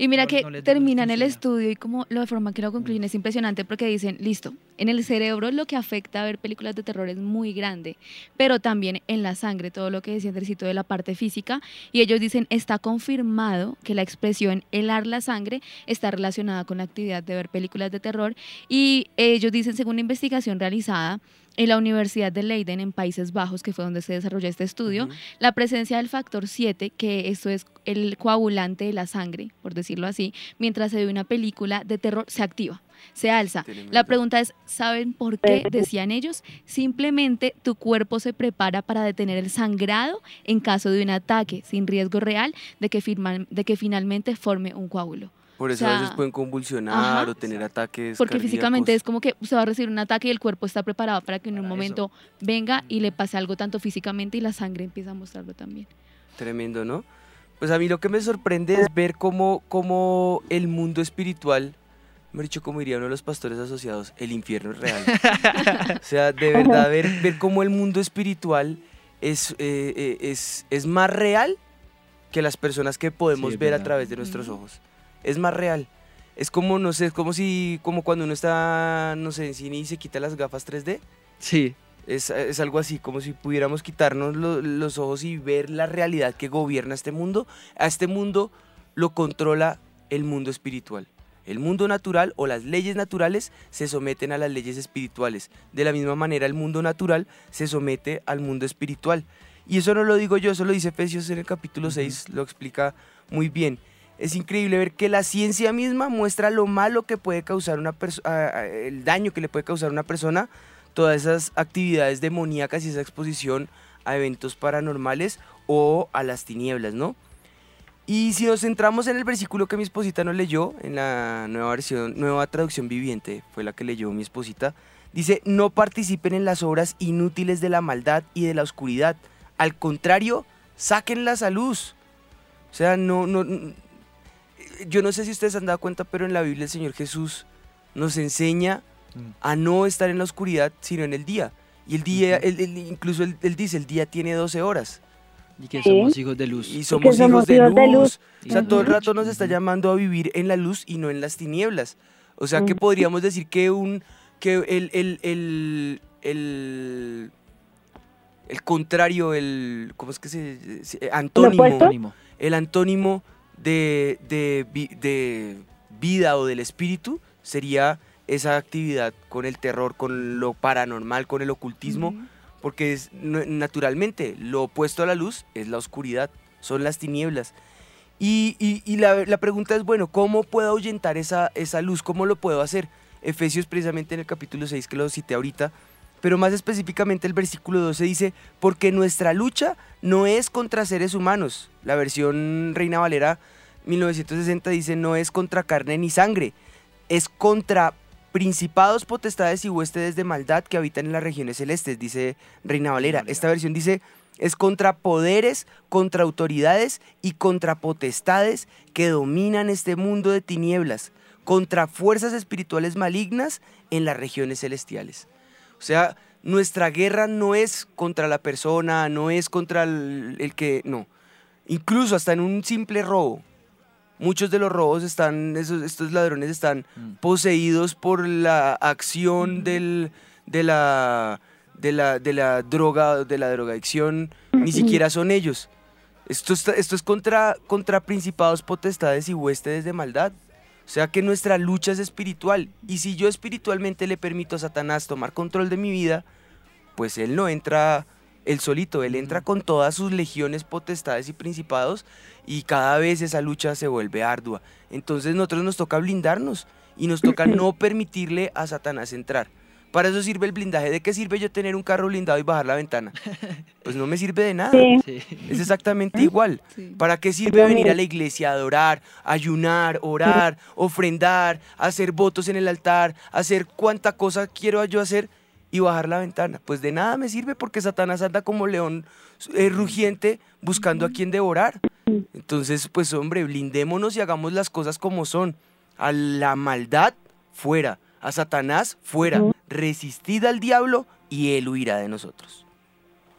Y mira
no-
que
no
terminan el estudio y como la forma que lo concluyen es impresionante porque dicen, listo, en el cerebro lo que afecta a ver películas de terror es muy grande, pero también en la sangre, todo lo que decía Andresito de la parte física, y ellos dicen, está confirmado que la expresión helar la sangre está relacionada con la actividad de ver películas de terror, y ellos dicen, según una investigación realizada, en la Universidad de Leiden, en Países Bajos, que fue donde se desarrolló este estudio, la presencia del factor 7, que esto es el coagulante de la sangre, por decirlo así, mientras se ve una película de terror, se activa, se alza. La pregunta es, ¿saben por qué? Decían ellos, simplemente tu cuerpo se prepara para detener el sangrado en caso de un ataque, sin riesgo real de que, firman- de que finalmente forme un coágulo.
Por
O
eso a veces
sea,
pueden convulsionar
ajá.
o tener ataques.
Porque
cardíacos.
físicamente es como que se va a recibir un ataque y el cuerpo está preparado para que en un momento venga y le pase algo tanto físicamente y la sangre empieza a mostrarlo también.
Tremendo, ¿no? Pues a mí lo que me sorprende es ver cómo, cómo el mundo espiritual, me dicho como diría uno de los pastores asociados, el infierno es real. o sea, de <laughs> verdad, ver, ver cómo el mundo espiritual es, eh, eh, es, es más real que las personas que podemos
es
ver a través de nuestros ojos. Es más real. Es como, no sé, es como si, como cuando uno está, no sé, en cine y se quita las gafas 3D.
Sí.
Es, es algo así, como si pudiéramos quitarnos lo- los ojos y ver la realidad que gobierna este mundo. A este mundo lo controla el mundo espiritual. El mundo natural o las leyes naturales se someten a las leyes espirituales. De la misma manera, el mundo natural se somete al mundo espiritual. Y eso no lo digo yo, eso lo dice Efesios en el capítulo 6, lo explica muy bien. Es increíble ver que la ciencia misma muestra lo malo que puede causar una persona, el daño que le puede causar a una persona, todas esas actividades demoníacas y esa exposición a eventos paranormales o a las tinieblas, ¿no? Y si nos centramos en el versículo que mi esposita nos leyó, en la nueva versión, nueva traducción viviente, fue la que leyó mi esposita, dice, no participen en las obras inútiles de la maldad y de la oscuridad. Al contrario, sáquenlas a luz. O sea, no, no, yo no sé si ustedes han dado cuenta, pero en la Biblia el Señor Jesús nos enseña a no estar en la oscuridad, sino en el día. Y el día, él- él- incluso él, él dice, el día tiene 12 horas.
Y que somos hijos de luz.
Y somos
somos
hijos de
hijos
luz.
de luz.
O sea, todo el rato nos está llamando a vivir en la luz y no en las tinieblas. O sea, que podríamos decir que un que el, el, el, el, el contrario, el ¿cómo es que se, se- antónimo, el antónimo de, de, de vida o del espíritu sería esa actividad con el terror, con lo paranormal, con el ocultismo, porque es, naturalmente lo opuesto a la luz es la oscuridad, son las tinieblas. Y, y- y la, la pregunta es, bueno, ¿cómo puedo ahuyentar esa, esa luz? ¿Cómo lo puedo hacer? Efesios precisamente en el capítulo 6 que lo cité ahorita, pero más específicamente el versículo 12 dice, porque nuestra lucha no es contra seres humanos. La versión Reina Valera 1960 dice, no es contra carne ni sangre, es contra principados, potestades y huestes de maldad que habitan en las regiones celestes, dice Reina Valera. Esta versión dice, es contra poderes, contra autoridades y contra potestades que dominan este mundo de tinieblas, contra fuerzas espirituales malignas en las regiones celestiales. O sea, nuestra guerra no es contra la persona, no es contra el, el que, no. Incluso hasta en un simple robo. Muchos de los robos están, esos, estos ladrones están poseídos por la acción del, de, la, de, la, de la droga, de la drogadicción, ni siquiera son ellos. Esto, está- esto es contra, contra principados, potestades y huestes de maldad. O sea que nuestra lucha es espiritual. Y si yo espiritualmente le permito a Satanás tomar control de mi vida, pues él no entra él solito, él entra con todas sus legiones, potestades y principados y cada vez esa lucha se vuelve ardua. Entonces nosotros nos toca blindarnos y nos toca <clears throat> no permitirle a Satanás entrar. Para eso sirve el blindaje. ¿De qué sirve yo tener un carro blindado y bajar la ventana? <laughs> Pues no me sirve de nada.
Sí.
Es exactamente igual. <laughs> ¿Para qué sirve venir a la iglesia a adorar, ayunar, orar, ofrendar, hacer votos en el altar, hacer cuánta cosa quiero yo hacer y bajar la ventana? Pues de nada me sirve porque Satanás anda como león eh, rugiente buscando a quien devorar. Entonces, pues hombre, blindémonos y hagamos las cosas como son. A la maldad, fuera. A Satanás, fuera. Resistid al diablo y él huirá de nosotros.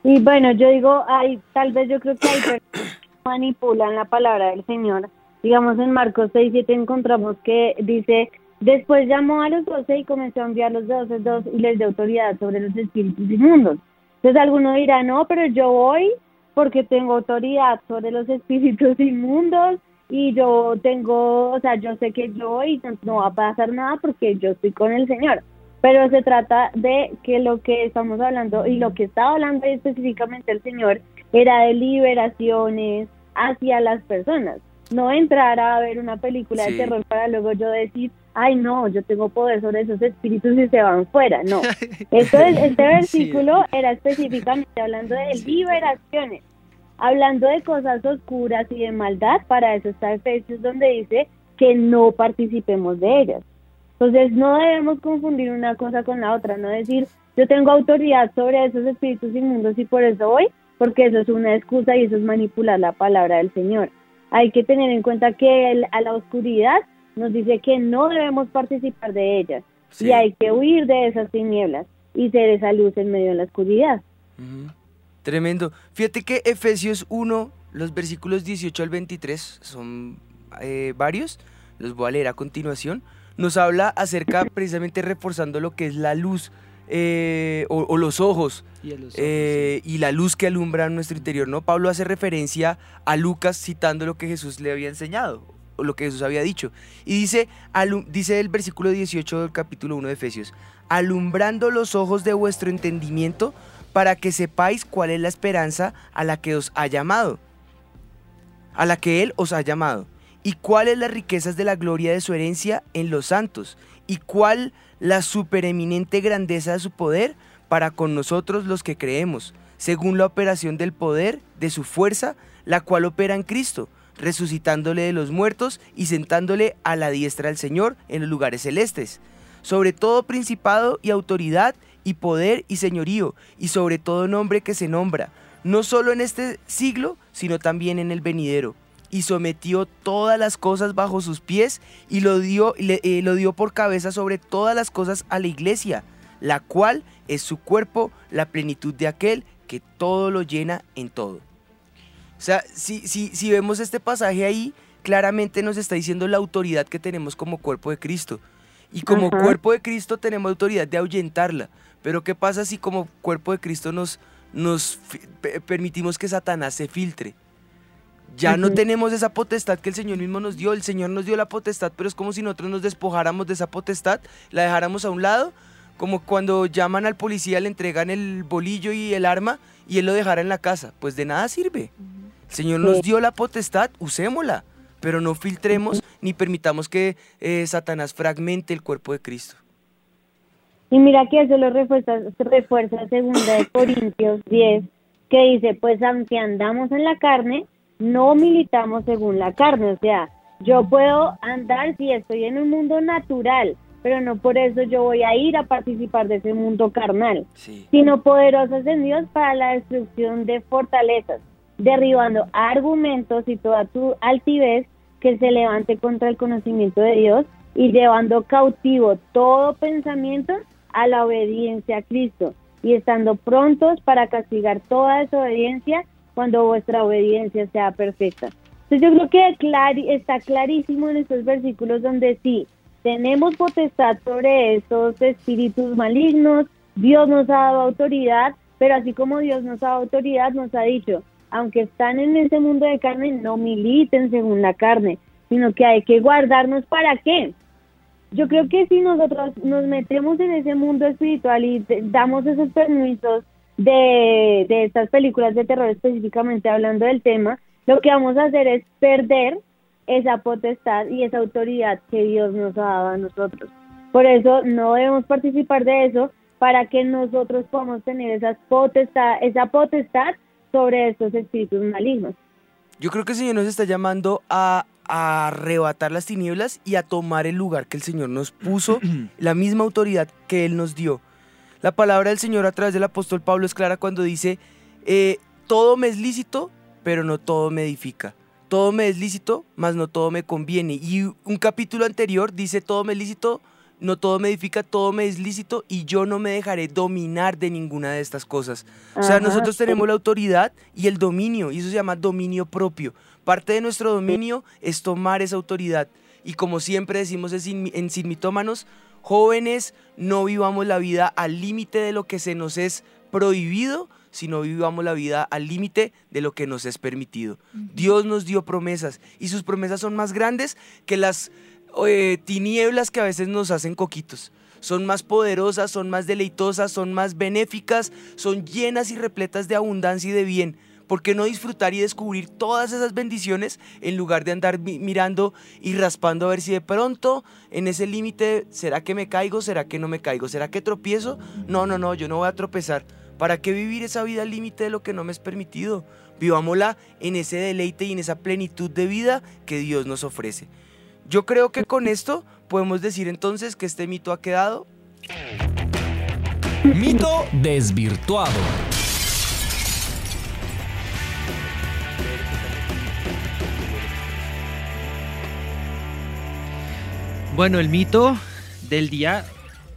Y bueno, yo digo, hay, tal vez yo creo que hay personas que manipulan la palabra del Señor. Digamos, en Marcos 6, 7 encontramos que dice, después llamó a los doce y comenzó a enviar los doce dos y les dio autoridad sobre los espíritus inmundos. Entonces alguno dirá, no, pero yo voy porque tengo autoridad sobre los espíritus inmundos y yo tengo, o sea, yo sé que yo y no, va a pasar nada porque yo estoy con el Señor. Pero se trata de que lo que estamos hablando y lo que estaba hablando específicamente el Señor era de liberaciones hacia las personas. No entrar a ver una película
Sí.
de terror para luego yo decir, ay no, yo tengo poder sobre esos espíritus y se van fuera. No. <laughs> Este versículo era específicamente hablando de liberaciones, hablando de cosas oscuras y de maldad. Para eso está Efesios donde dice que no participemos de ellas. Entonces no debemos confundir una cosa con la otra, no decir yo tengo autoridad sobre esos espíritus inmundos y por eso voy, porque eso es una excusa y eso es manipular la palabra del Señor. Hay que tener en cuenta que el- a la oscuridad nos dice que no debemos participar de ellas y hay que huir de esas tinieblas y ser esa luz en medio de la oscuridad.
Tremendo. Fíjate que Efesios 1, los versículos 18 al 23, son eh, varios, los voy a leer a continuación, nos habla acerca, <coughs> precisamente reforzando lo que es la luz eh, o, o los ojos,
Y a los ojos,
eh, y la luz que alumbra nuestro interior, ¿no? Pablo hace referencia a Lucas citando lo que Jesús le había enseñado, o lo que Jesús había dicho. Y dice, dice el versículo 18 del capítulo 1 de Efesios, alumbrando los ojos de vuestro entendimiento para que sepáis cuál es la esperanza a la que os ha llamado, a la que Él os ha llamado, y cuáles las riquezas de la gloria de su herencia en los santos, y cuál la supereminente grandeza de su poder para con nosotros los que creemos, según la operación del poder de su fuerza, la cual opera en Cristo, resucitándole de los muertos y sentándole a la diestra del Señor en los lugares celestes, sobre todo principado y autoridad y poder y señorío, y sobre todo nombre que se nombra, no solo en este siglo, sino también en el venidero. Y sometió todas las cosas bajo sus pies y lo dio, le- eh, lo dio por cabeza sobre todas las cosas a la iglesia, la cual es su cuerpo, la plenitud de aquel que todo lo llena en todo. O sea, si, si, si vemos este pasaje ahí, claramente nos está diciendo la autoridad que tenemos como cuerpo de Cristo. Y como cuerpo de Cristo tenemos autoridad de ahuyentarla. Pero ¿qué pasa si como cuerpo de Cristo nos, nos permitimos que Satanás se filtre? Ya no tenemos esa potestad que el Señor mismo nos dio. El Señor nos dio la potestad, pero es como si nosotros nos despojáramos de esa potestad, la dejáramos a un lado, como cuando llaman al policía, le entregan el bolillo y el arma y él lo dejara en la casa. Pues de nada sirve. El Señor nos dio la potestad, usémosla, pero no filtremos ni permitamos que eh, Satanás fragmente el cuerpo de Cristo.
Y mira que eso lo refuerza, refuerza segunda de Corintios <laughs> 10, que dice, pues aunque andamos en la carne, no militamos según la carne. O sea, yo puedo andar si estoy en un mundo natural, pero no por eso yo voy a ir a participar de ese mundo carnal, sino poderosos en Dios para la destrucción de fortalezas, derribando argumentos y toda tu altivez que se levante contra el conocimiento de Dios y llevando cautivo todo pensamiento a la obediencia a Cristo y estando prontos para castigar toda desobediencia cuando vuestra obediencia sea perfecta. Entonces yo creo que está clarísimo en estos versículos donde sí, tenemos potestad sobre estos espíritus malignos, Dios nos ha dado autoridad, pero así como Dios nos ha dado autoridad, nos ha dicho, aunque están en ese mundo de carne, no militen según la carne, sino que hay que guardarnos para qué. Yo creo que si nosotros nos metemos en ese mundo espiritual y damos esos permisos de, de estas películas de terror específicamente hablando del tema, lo que vamos a hacer es perder esa potestad y esa autoridad que Dios nos ha dado a nosotros. Por eso no debemos participar de eso para que nosotros podamos tener esas potestad, esa potestad sobre estos espíritus malignos.
Yo creo que el Señor nos está llamando a, a arrebatar las tinieblas y a tomar el lugar que el Señor nos puso, <clears throat> la misma autoridad que Él nos dio. La palabra del Señor a través del apóstol Pablo es clara cuando dice, eh, todo me es lícito, pero no todo me edifica. Todo me es lícito, mas no todo me conviene. Y un capítulo anterior dice, todo me es lícito, no todo me edifica, todo me es lícito y yo no me dejaré dominar de ninguna de estas cosas. O sea,
Ajá,
nosotros
sí.
tenemos la autoridad y el dominio, y eso se llama dominio propio. Parte de nuestro dominio es tomar esa autoridad. Y como siempre decimos en Sin- Mitómanos, jóvenes, no vivamos la vida al límite de lo que se nos es prohibido, sino vivamos la vida al límite de lo que nos es permitido. Dios nos dio promesas y sus promesas son más grandes que las eh, tinieblas que a veces nos hacen coquitos. Son más poderosas, son más deleitosas, son más benéficas, son llenas y repletas de abundancia y de bien. ¿Por qué no disfrutar y descubrir todas esas bendiciones en lugar de andar mi- mirando y raspando a ver si de pronto en ese límite, ¿será que me caigo? ¿Será que no me caigo? ¿Será que tropiezo? No, no, no, yo no voy a tropezar. ¿Para qué vivir esa vida al límite de lo que no me es permitido? Vivámosla en ese deleite y en esa plenitud de vida que Dios nos ofrece. Yo creo que con esto podemos decir entonces que este mito ha quedado
Mito desvirtuado.
Bueno, el mito del día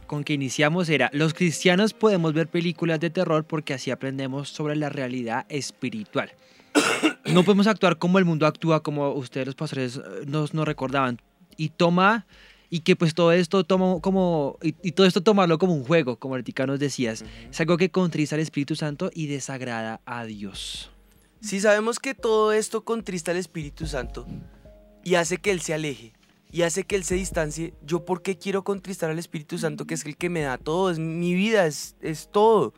con que iniciamos era, los cristianos podemos ver películas de terror porque así aprendemos sobre la realidad espiritual. <coughs> No podemos actuar como el mundo actúa, como ustedes los pastores eh, nos, nos recordaban. Y toma, y que pues todo esto toma como, y, y todo esto tomarlo como un juego, como ahorita nos decías. Es algo que contrista al Espíritu Santo y desagrada a Dios.
Si sabemos que todo esto contrista al Espíritu Santo y hace que Él se aleje y hace que Él se distancie, ¿yo por qué quiero contristar al Espíritu Santo que es el que me da todo? Es mi vida, es, es todo.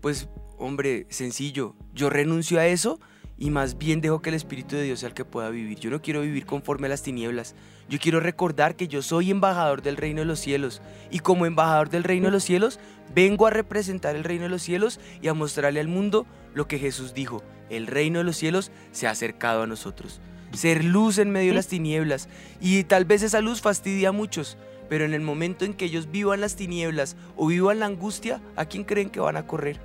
Pues, hombre, sencillo, yo renuncio a eso y más bien dejo que el Espíritu de Dios sea el que pueda vivir. Yo no quiero vivir conforme a las tinieblas. Yo quiero recordar que yo soy embajador del reino de los cielos y como embajador del reino de los cielos vengo a representar el reino de los cielos y a mostrarle al mundo lo que Jesús dijo. El reino de los cielos se ha acercado a nosotros. Ser luz en medio de las tinieblas y tal vez esa luz fastidia a muchos, pero en el momento en que ellos vivan las tinieblas o vivan la angustia, ¿a quién creen que van a correr?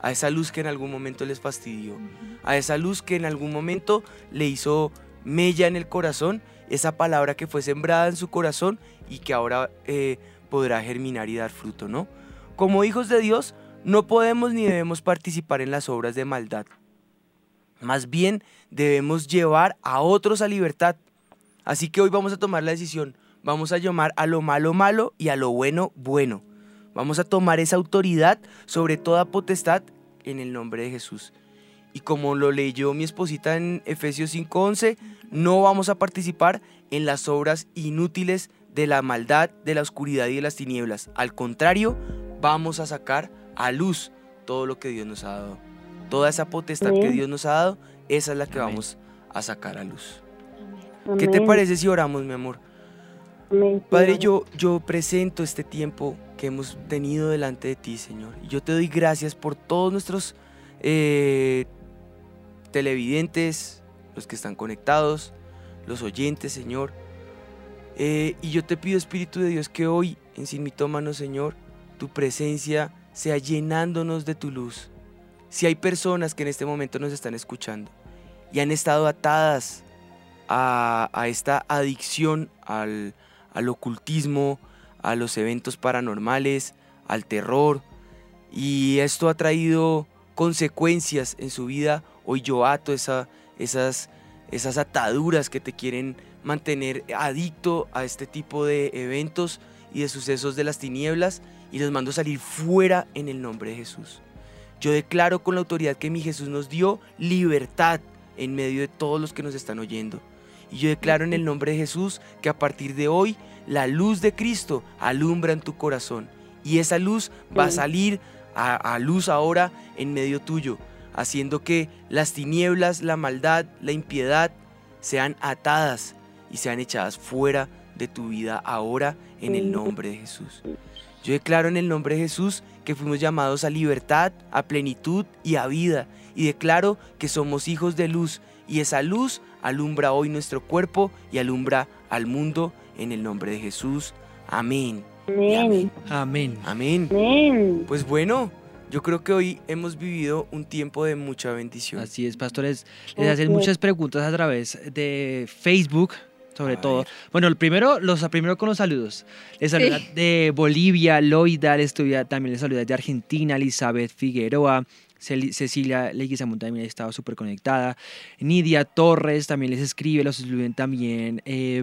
A esa luz que en algún momento les fastidió, a esa luz que en algún momento le hizo mella en el corazón, esa palabra que fue sembrada en su corazón y que ahora eh, podrá germinar y dar fruto, ¿no? Como hijos de Dios, no podemos ni debemos participar en las obras de maldad. Más bien debemos llevar a otros a libertad. Así que hoy vamos a tomar la decisión. Vamos a llamar a lo malo malo y a lo bueno bueno. Vamos a tomar esa autoridad sobre toda potestad en el nombre de Jesús. Y como lo leyó mi esposita en Efesios 5:11, no vamos a participar en las obras inútiles de la maldad, de la oscuridad y de las tinieblas. Al contrario, vamos a sacar a luz todo lo que Dios nos ha dado. Toda esa potestad que. Dios nos ha dado, esa es la que vamos a sacar a luz. ¿Qué te parece si oramos, mi amor?
Amén,
Padre, yo, yo presento este tiempo que hemos tenido delante de ti, Señor. Y yo te doy gracias por todos nuestros eh, televidentes, los que están conectados, los oyentes, Señor. Eh, y yo te pido, Espíritu de Dios, que hoy en Sin Mitómanos, Señor, tu presencia sea llenándonos de tu luz. Si hay personas que en este momento nos están escuchando y han estado atadas a, esta adicción al, ocultismo, a los eventos paranormales, al terror, y esto ha traído consecuencias en su vida, hoy yo ato esa, esas, esas ataduras que te quieren mantener adicto a este tipo de eventos y de sucesos de las tinieblas y los mando a salir fuera en el nombre de Jesús. Yo declaro con la autoridad que mi Jesús nos dio libertad en medio de todos los que nos están oyendo. Y yo declaro en el nombre de Jesús que a partir de hoy la luz de Cristo alumbra en tu corazón. Y esa luz va a salir a, a luz ahora en medio tuyo, haciendo que las tinieblas, la maldad, la impiedad sean atadas y sean echadas fuera de tu vida ahora en el nombre de Jesús. Yo declaro en el nombre de Jesús que fuimos llamados a libertad, a plenitud y a vida. Y declaro que somos hijos de luz y esa luz alumbra hoy nuestro cuerpo y alumbra al mundo en el nombre de Jesús. Amén.
Amén.
Amén.
Amén. Pues bueno, yo creo que hoy hemos vivido un tiempo de mucha bendición.
Así es, pastores. Les hacen muchas preguntas a través de Facebook, sobre todo. Bueno, el primero, los primero con los saludos. Les saluda
Sí.
de Bolivia, Loida, les estudia- también les saluda de Argentina, Elizabeth Figueroa. Cel- Cecilia Leguizamón también estaba súper conectada. Nidia Torres también les escribe, los escriben también eh,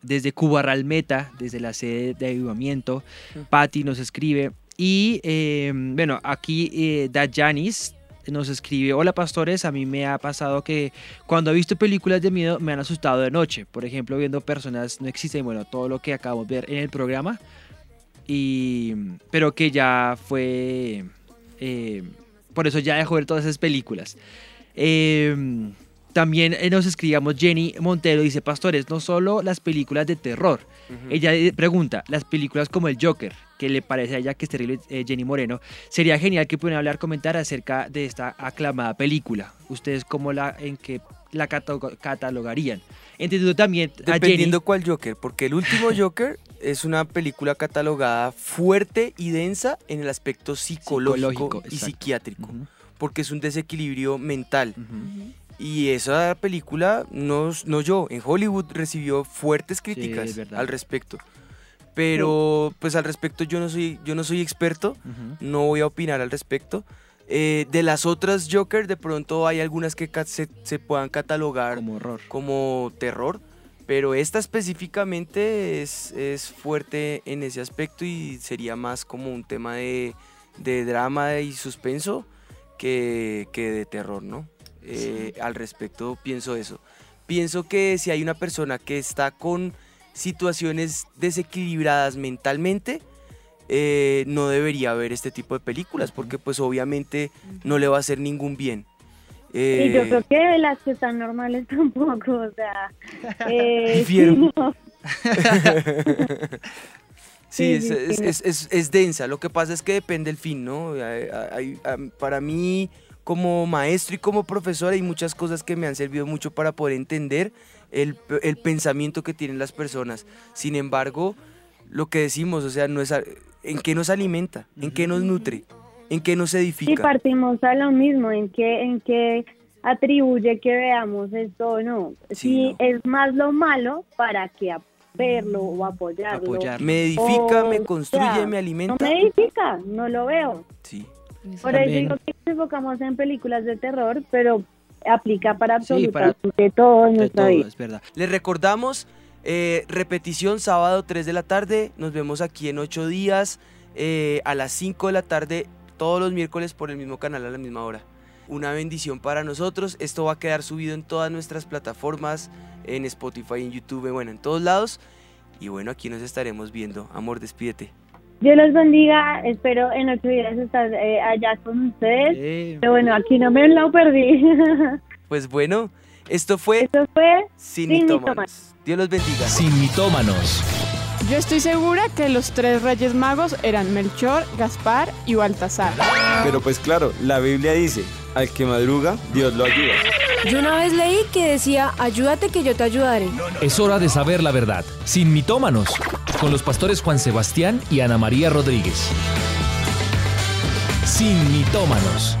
desde Cuba Ralmeta, desde la sede de avivamiento. Patti nos escribe. Y eh, bueno, aquí eh, Dayanis nos escribe, hola pastores, a mí me ha pasado que cuando he visto películas de miedo me han asustado de noche. Por ejemplo, viendo personas no existen, bueno, todo lo que acabamos de ver en el programa. Y, pero que ya fue... eh, por eso ya dejó ver todas esas películas. Eh, también eh, nos escribamos Jenny Montero, dice, pastores, no solo las películas de terror. Ella eh, pregunta, las películas como El Joker, que le parece a ella que es terrible, eh, Jenny Moreno, sería genial que pudieran hablar, comentar acerca de esta aclamada película. ¿Ustedes cómo la, en qué la cataloga- catalogarían? Entendiendo también a Jenny...
Dependiendo cuál Joker, porque el último <laughs> Joker es una película catalogada fuerte y densa en el aspecto psicológico,
Psicológico,
y
exacto.
psiquiátrico, porque es un desequilibrio mental. Y esa película, no, no yo, en Hollywood recibió fuertes críticas al respecto. Pero pues al respecto yo no soy, yo no soy experto, no voy a opinar al respecto. Eh, de las otras Joker, de pronto hay algunas que se, se puedan catalogar
como horror.
como terror, pero esta específicamente es, es fuerte en ese aspecto y sería más como un tema de, de drama y suspenso que, que de terror, ¿no? Eh, al respecto pienso eso. Pienso que si hay una persona que está con situaciones desequilibradas mentalmente, eh, no debería ver este tipo de películas porque pues obviamente no le va a hacer ningún bien.
Y yo
Eh,
creo que las que están normales <laughs> tampoco, o sea, eh, sí, no. <laughs>
Sí, es, es- es- es- densa. Lo que pasa es que depende el fin, ¿no? Hay- hay- hay- para mí, como maestro y como profesor, hay muchas cosas que me han servido mucho para poder entender el, el pensamiento que tienen las personas. Sin embargo, lo que decimos, o sea, no es a- en qué nos alimenta, en qué nos nutre, en qué nos edifica.
partimos a lo mismo, en que, en que atribuye que veamos esto o no. si es más lo malo, ¿para que a- verlo o apoyarlo?
Me edifica,
O
me
sea,
construye, me alimenta.
No me edifica, no lo veo.
Sí.
Por eso digo que nos enfocamos en películas de terror, pero aplica para
Sí, para
absolutamente todo en nuestra vida.
es verdad.
Les recordamos, eh, repetición sábado 3 de la tarde. Nos vemos aquí en 8 días eh, a las 5 de la tarde, todos los miércoles por el mismo canal a la misma hora. Una bendición para nosotros. Esto va a quedar subido en todas nuestras plataformas, en Spotify, en YouTube, bueno, en todos lados. Y bueno, aquí nos estaremos viendo. Amor, despídete.
Dios los bendiga, espero en ocho días estar eh, allá con ustedes. Pero bueno, aquí no me lo perdí. <laughs>
Pues bueno, esto fue,
Esto fue
Sin,
Sin
Mitómanos.
Mitómanos.
Dios los bendiga.
Sin mitómanos.
Yo estoy segura que los tres reyes magos eran Melchor, Gaspar y Baltasar.
Pero pues claro, la Biblia dice, al que madruga, Dios lo ayuda.
Yo una vez leí que decía, ayúdate que yo te ayudaré.
Es hora de saber la verdad. Sin mitómanos. Con los pastores Juan Sebastián y Ana María Rodríguez. Sin mitómanos.